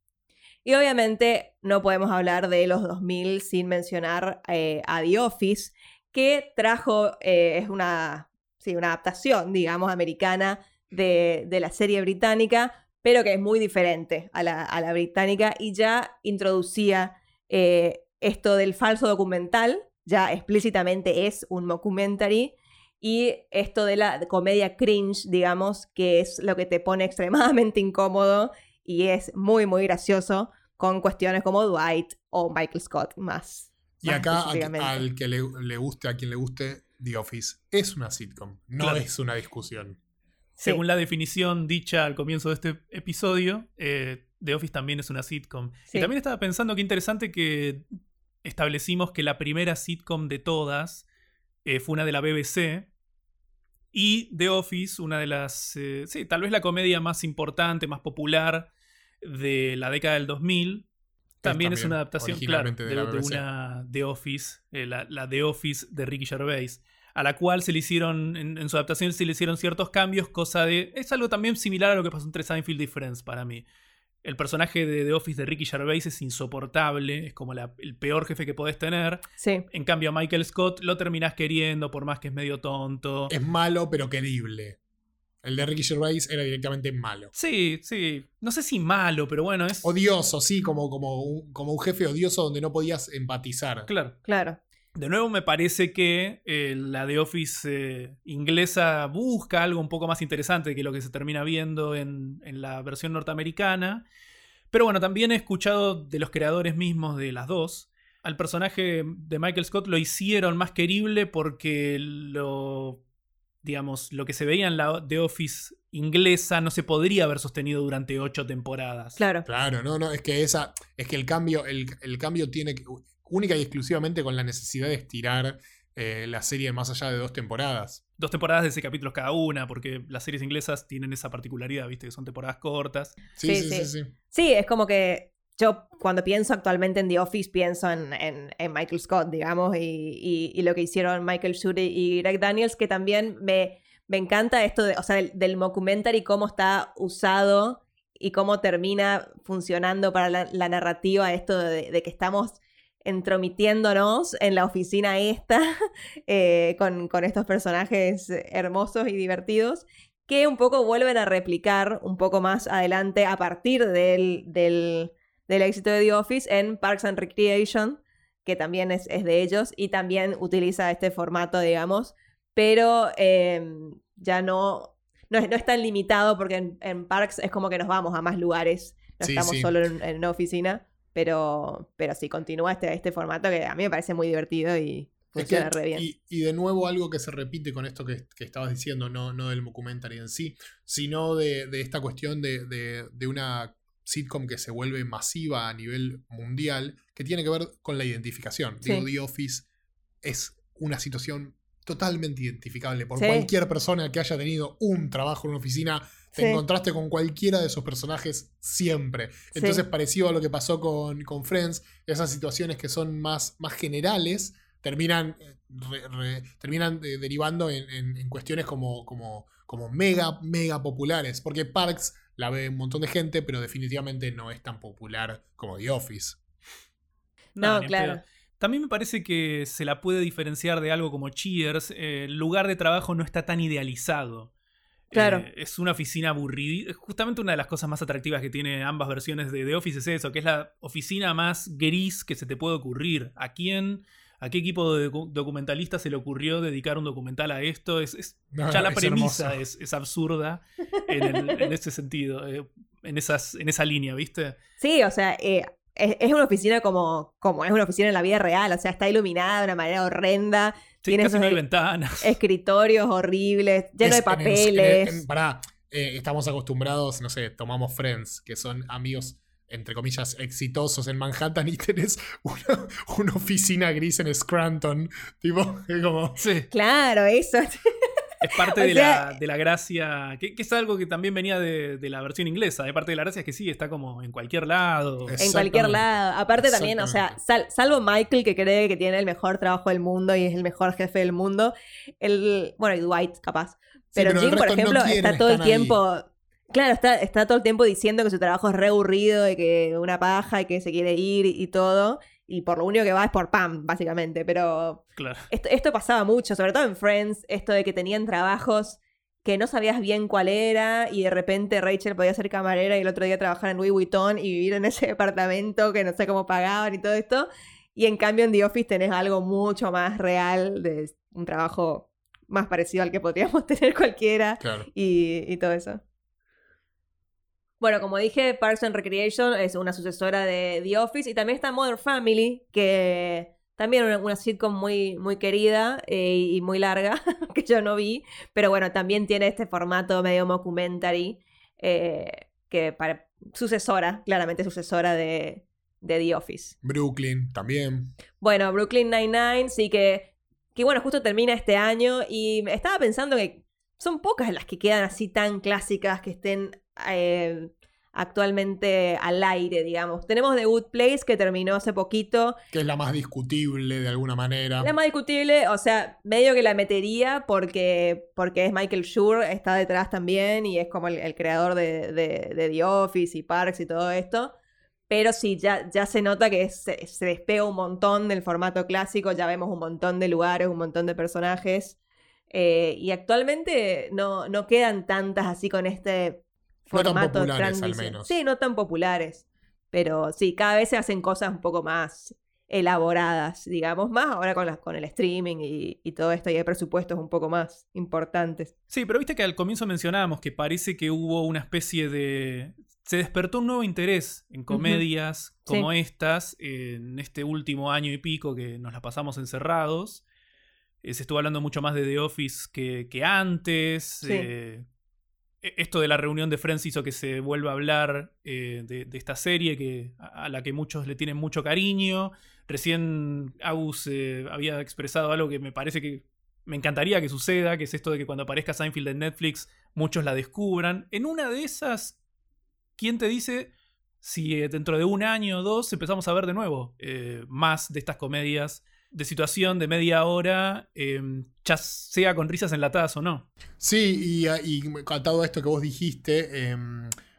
Y obviamente no podemos hablar de los 2000 sin mencionar eh, a The Office, que trajo, eh, es una, sí, una adaptación, digamos, americana de, de la serie británica, pero que es muy diferente a la, a la británica y ya introducía eh, esto del falso documental, ya explícitamente es un mockumentary, y esto de la comedia cringe, digamos, que es lo que te pone extremadamente incómodo y es muy, muy gracioso con cuestiones como Dwight o Michael Scott más. Y más acá, a- al que le, le guste, a quien le guste, The Office es una sitcom, no Claro. es una discusión. Sí. Según la definición dicha al comienzo de este episodio, eh, The Office también es una sitcom. Sí. Y también estaba pensando que interesante que establecimos que la primera sitcom de todas eh, fue una de la BBC. Y The Office, una de las. eh, sí, tal vez la comedia más importante, más popular de la década del 2000. También es, también una adaptación, claro, de, de la de una The Office, eh, la, la The Office de Ricky Gervais, a la cual se le hicieron, en, en su adaptación se le hicieron ciertos cambios, cosa de... Es algo también similar a lo que pasó entre Seinfeld y Friends para mí. El personaje de The Office de Ricky Gervais es insoportable, es como la- el peor jefe que podés tener. Sí. En cambio, a Michael Scott lo terminás queriendo, por más que es medio tonto. Es malo, pero querible. El de Ricky Gervais era directamente malo. Sí, sí. No sé si malo, pero bueno, es... Odioso, sí, como, como, un, como un jefe odioso donde no podías empatizar. Claro. Claro. De nuevo, me parece que eh, la de Office eh, inglesa busca algo un poco más interesante que lo que se termina viendo en, en la versión norteamericana. Pero bueno, también he escuchado de los creadores mismos de las dos. Al personaje de Michael Scott lo hicieron más querible porque lo. Digamos, lo que se veía en la The Office inglesa no se podría haber sostenido durante ocho temporadas. Claro. Claro, no, no, es que esa, es que el cambio, el, el cambio tiene que, única y exclusivamente con la necesidad de estirar eh, la serie más allá de dos temporadas. Dos temporadas de ese capítulos cada una, porque las series inglesas tienen esa particularidad, ¿viste? Que son temporadas cortas. Sí, Sí, sí, sí, sí. sí. Sí, es como que yo cuando pienso actualmente en The Office pienso en, en- Michael Scott, digamos, y, y- lo que hicieron Michael Schur y Greg Daniels, que también me, me encanta esto, o sea, del, del mockumentary, cómo está usado y cómo termina funcionando para la, narrativa, esto de, de que estamos entromitiéndonos en la oficina esta eh, con, con estos personajes hermosos y divertidos que un poco vuelven a replicar un poco más adelante a partir del, del, del éxito de The Office en Parks and Recreation, que también es, es de ellos y también utiliza este formato, digamos, pero eh, ya no, no, es, no es tan limitado porque en, en Parks es como que nos vamos a más lugares, no Sí, estamos sí. solo en, en una oficina, pero, pero sí, continúa este, este formato que a mí me parece muy divertido y Es que- funciona re bien. y, y de nuevo algo que se repite con esto que, que estabas diciendo, no, no del documentary en sí, sino de, de esta cuestión de, de- de una sitcom que se vuelve masiva a nivel mundial, que tiene que ver con la identificación. Sí. Digo, The Office es una situación totalmente identificable por Sí. cualquier persona que haya tenido un trabajo en una oficina. Te Sí. encontraste con cualquiera de esos personajes siempre. Entonces, parecido a lo que pasó con, con Friends, esas situaciones que son más, más generales terminan, eh, re- re- terminan de- derivando en, en- en cuestiones como, como, como mega, mega populares. Porque Parks la ve un montón de gente, pero definitivamente no es tan popular como The Office. No, claro. También me parece que se la puede diferenciar de algo como Cheers. eh, el lugar de trabajo no está tan idealizado. Claro. Eh, es una oficina aburrida. Justamente una de las cosas más atractivas que tiene ambas versiones de The Office es eso, que es la oficina más gris que se te puede ocurrir. ¿A quién, a qué equipo de docu- documentalistas se le ocurrió dedicar un documental a esto? Es, es- No, ya la es premisa es, es absurda en, el- en ese sentido, eh, en, esas, en esa línea, ¿viste? Sí, o sea, eh, es, es una oficina como, como es una oficina en la vida real, o sea, está iluminada de una manera horrenda, Sí, tiene esos no hay ventanas. escritorios horribles, lleno Es de en papeles. en- pará, eh, estamos acostumbrados, no sé, tomamos Friends, que son amigos, entre comillas, exitosos en Manhattan y tenés una, una oficina gris en Scranton. Tipo, es como. Sí. Claro, eso. Es parte de, sea- la, de la gracia, que, que es algo que también venía de, de la versión inglesa. De parte de la gracia es que sí, está como en cualquier lado. En cualquier lado. Aparte también, o sea, sal- salvo Michael que cree que tiene el mejor trabajo del mundo y es el mejor jefe del mundo, el, bueno, y Dwight capaz. Pero, Jim, por no ejemplo, está todo el ahí. Claro, está, está todo el tiempo diciendo que su trabajo es re aburrido y que una paja y que se quiere ir y, y todo. Y por lo único que va es por Pam, básicamente. Pero Claro. esto, esto pasaba mucho, sobre todo en Friends, esto de que tenían trabajos que no sabías bien cuál era y de repente Rachel podía ser camarera y el otro día trabajar en Louis Vuitton y vivir en ese departamento que no sé cómo pagaban y todo esto. Y en cambio en The Office tenés algo mucho más real, de un trabajo más parecido al que podríamos tener cualquiera Claro. y, y todo eso. Bueno, como dije, Parks and Recreation es una sucesora de The Office y también está Modern Family, que también una, una sitcom muy, muy querida eh, y muy larga, que yo no vi, pero bueno, también tiene este formato medio mockumentary, eh, que para, sucesora, claramente sucesora de, de The Office. Brooklyn también. Bueno, Brooklyn Nine-Nine, sí que, que bueno, justo termina este año y estaba pensando que son pocas las que quedan así tan clásicas que estén eh, actualmente al aire, digamos. Tenemos The Good Place que terminó hace poquito. Que es la más discutible de alguna manera. La más discutible, o sea, medio que la metería porque, porque es Michael Schur, está detrás también y es como el, el creador de, de- de The Office y Parks y todo esto. Pero sí, ya, ya se nota que se, se despega un montón del formato clásico, ya vemos un montón de lugares, un montón de personajes. eh, y actualmente no, no quedan tantas así con este No tan formato populares, al menos. Sí, no tan populares. Pero sí, cada vez se hacen cosas un poco más elaboradas, digamos, más ahora con, las con el streaming y, y todo esto, y hay presupuestos un poco más importantes. Sí, pero viste que al comienzo mencionábamos que parece que hubo una especie de... Se despertó un nuevo interés en comedias como estas en este último año y pico que nos la pasamos encerrados. Eh, se estuvo hablando mucho más de The Office que, que antes. Sí. eh, esto de la reunión de Friends hizo que se vuelva a hablar eh, de, esta serie que, a la que muchos le tienen mucho cariño. Recién Agus eh, había expresado algo que me parece que me encantaría que suceda, que es esto de que cuando aparezca Seinfeld en Netflix muchos la descubran. En una de esas, ¿quién te dice si eh, dentro de un año o dos empezamos a ver de nuevo más de estas comedias de situación de media hora, eh, ya sea con risas enlatadas o no? Sí, y, y atado a esto que vos dijiste, eh,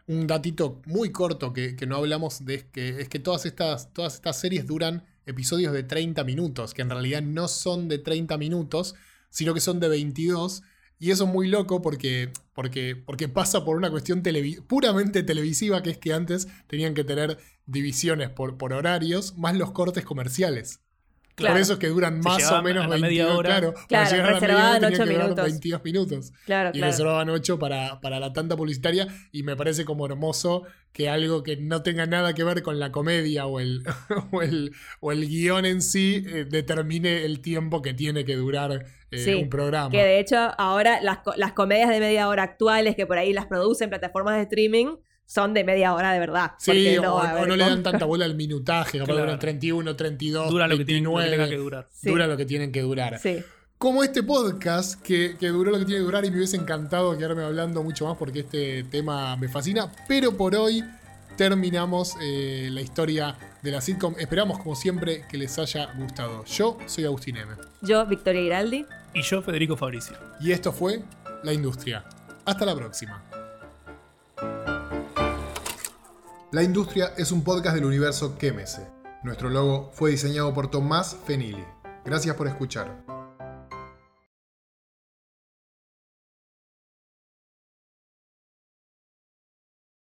un datito muy corto que, que no hablamos de es que, es que todas, estas, todas estas series duran episodios de 30 minutos, que en realidad no son de 30 minutos, sino que son de 22. Y eso es muy loco porque, porque, porque pasa por una cuestión televi- puramente televisiva, que es que antes tenían que tener divisiones por, por horarios, más los cortes comerciales. Claro. Por eso es que duran Se más o menos a la 22, media hora. claro. para Claro, llegar a la media reservaban hora tenían ocho que durar minutos. 22 minutos. Claro, Y claro. reservaban 8 para, para la tanda publicitaria. Y me parece como hermoso que algo que no tenga nada que ver con la comedia o el, o el, o el guion en sí eh, determine el tiempo que tiene que durar eh, Sí, un programa. Que de hecho ahora las, co- las comedias de media hora actuales que por ahí las producen plataformas de streaming son de media hora de verdad. Sí, o, no le dan tanta bola al minutaje, capaz Claro. duran 31, 32, Dura lo que, tiene, lo que 29, tenga que durar. Sí. dura lo que tienen que durar. Sí. Como este podcast, que, que duró lo que tiene que durar y me hubiese encantado quedarme hablando mucho más porque este tema me fascina. Pero por hoy terminamos eh, la historia de la sitcom. Esperamos, como siempre, que les haya gustado. Yo soy Agustín M. Yo, Victoria Giraldi. Y yo, Federico Fabricio. Y esto fue La Industria. Hasta la próxima. La Industria es un podcast del universo Quémese. Nuestro logo fue diseñado por Tomás Fenili. Gracias por escuchar.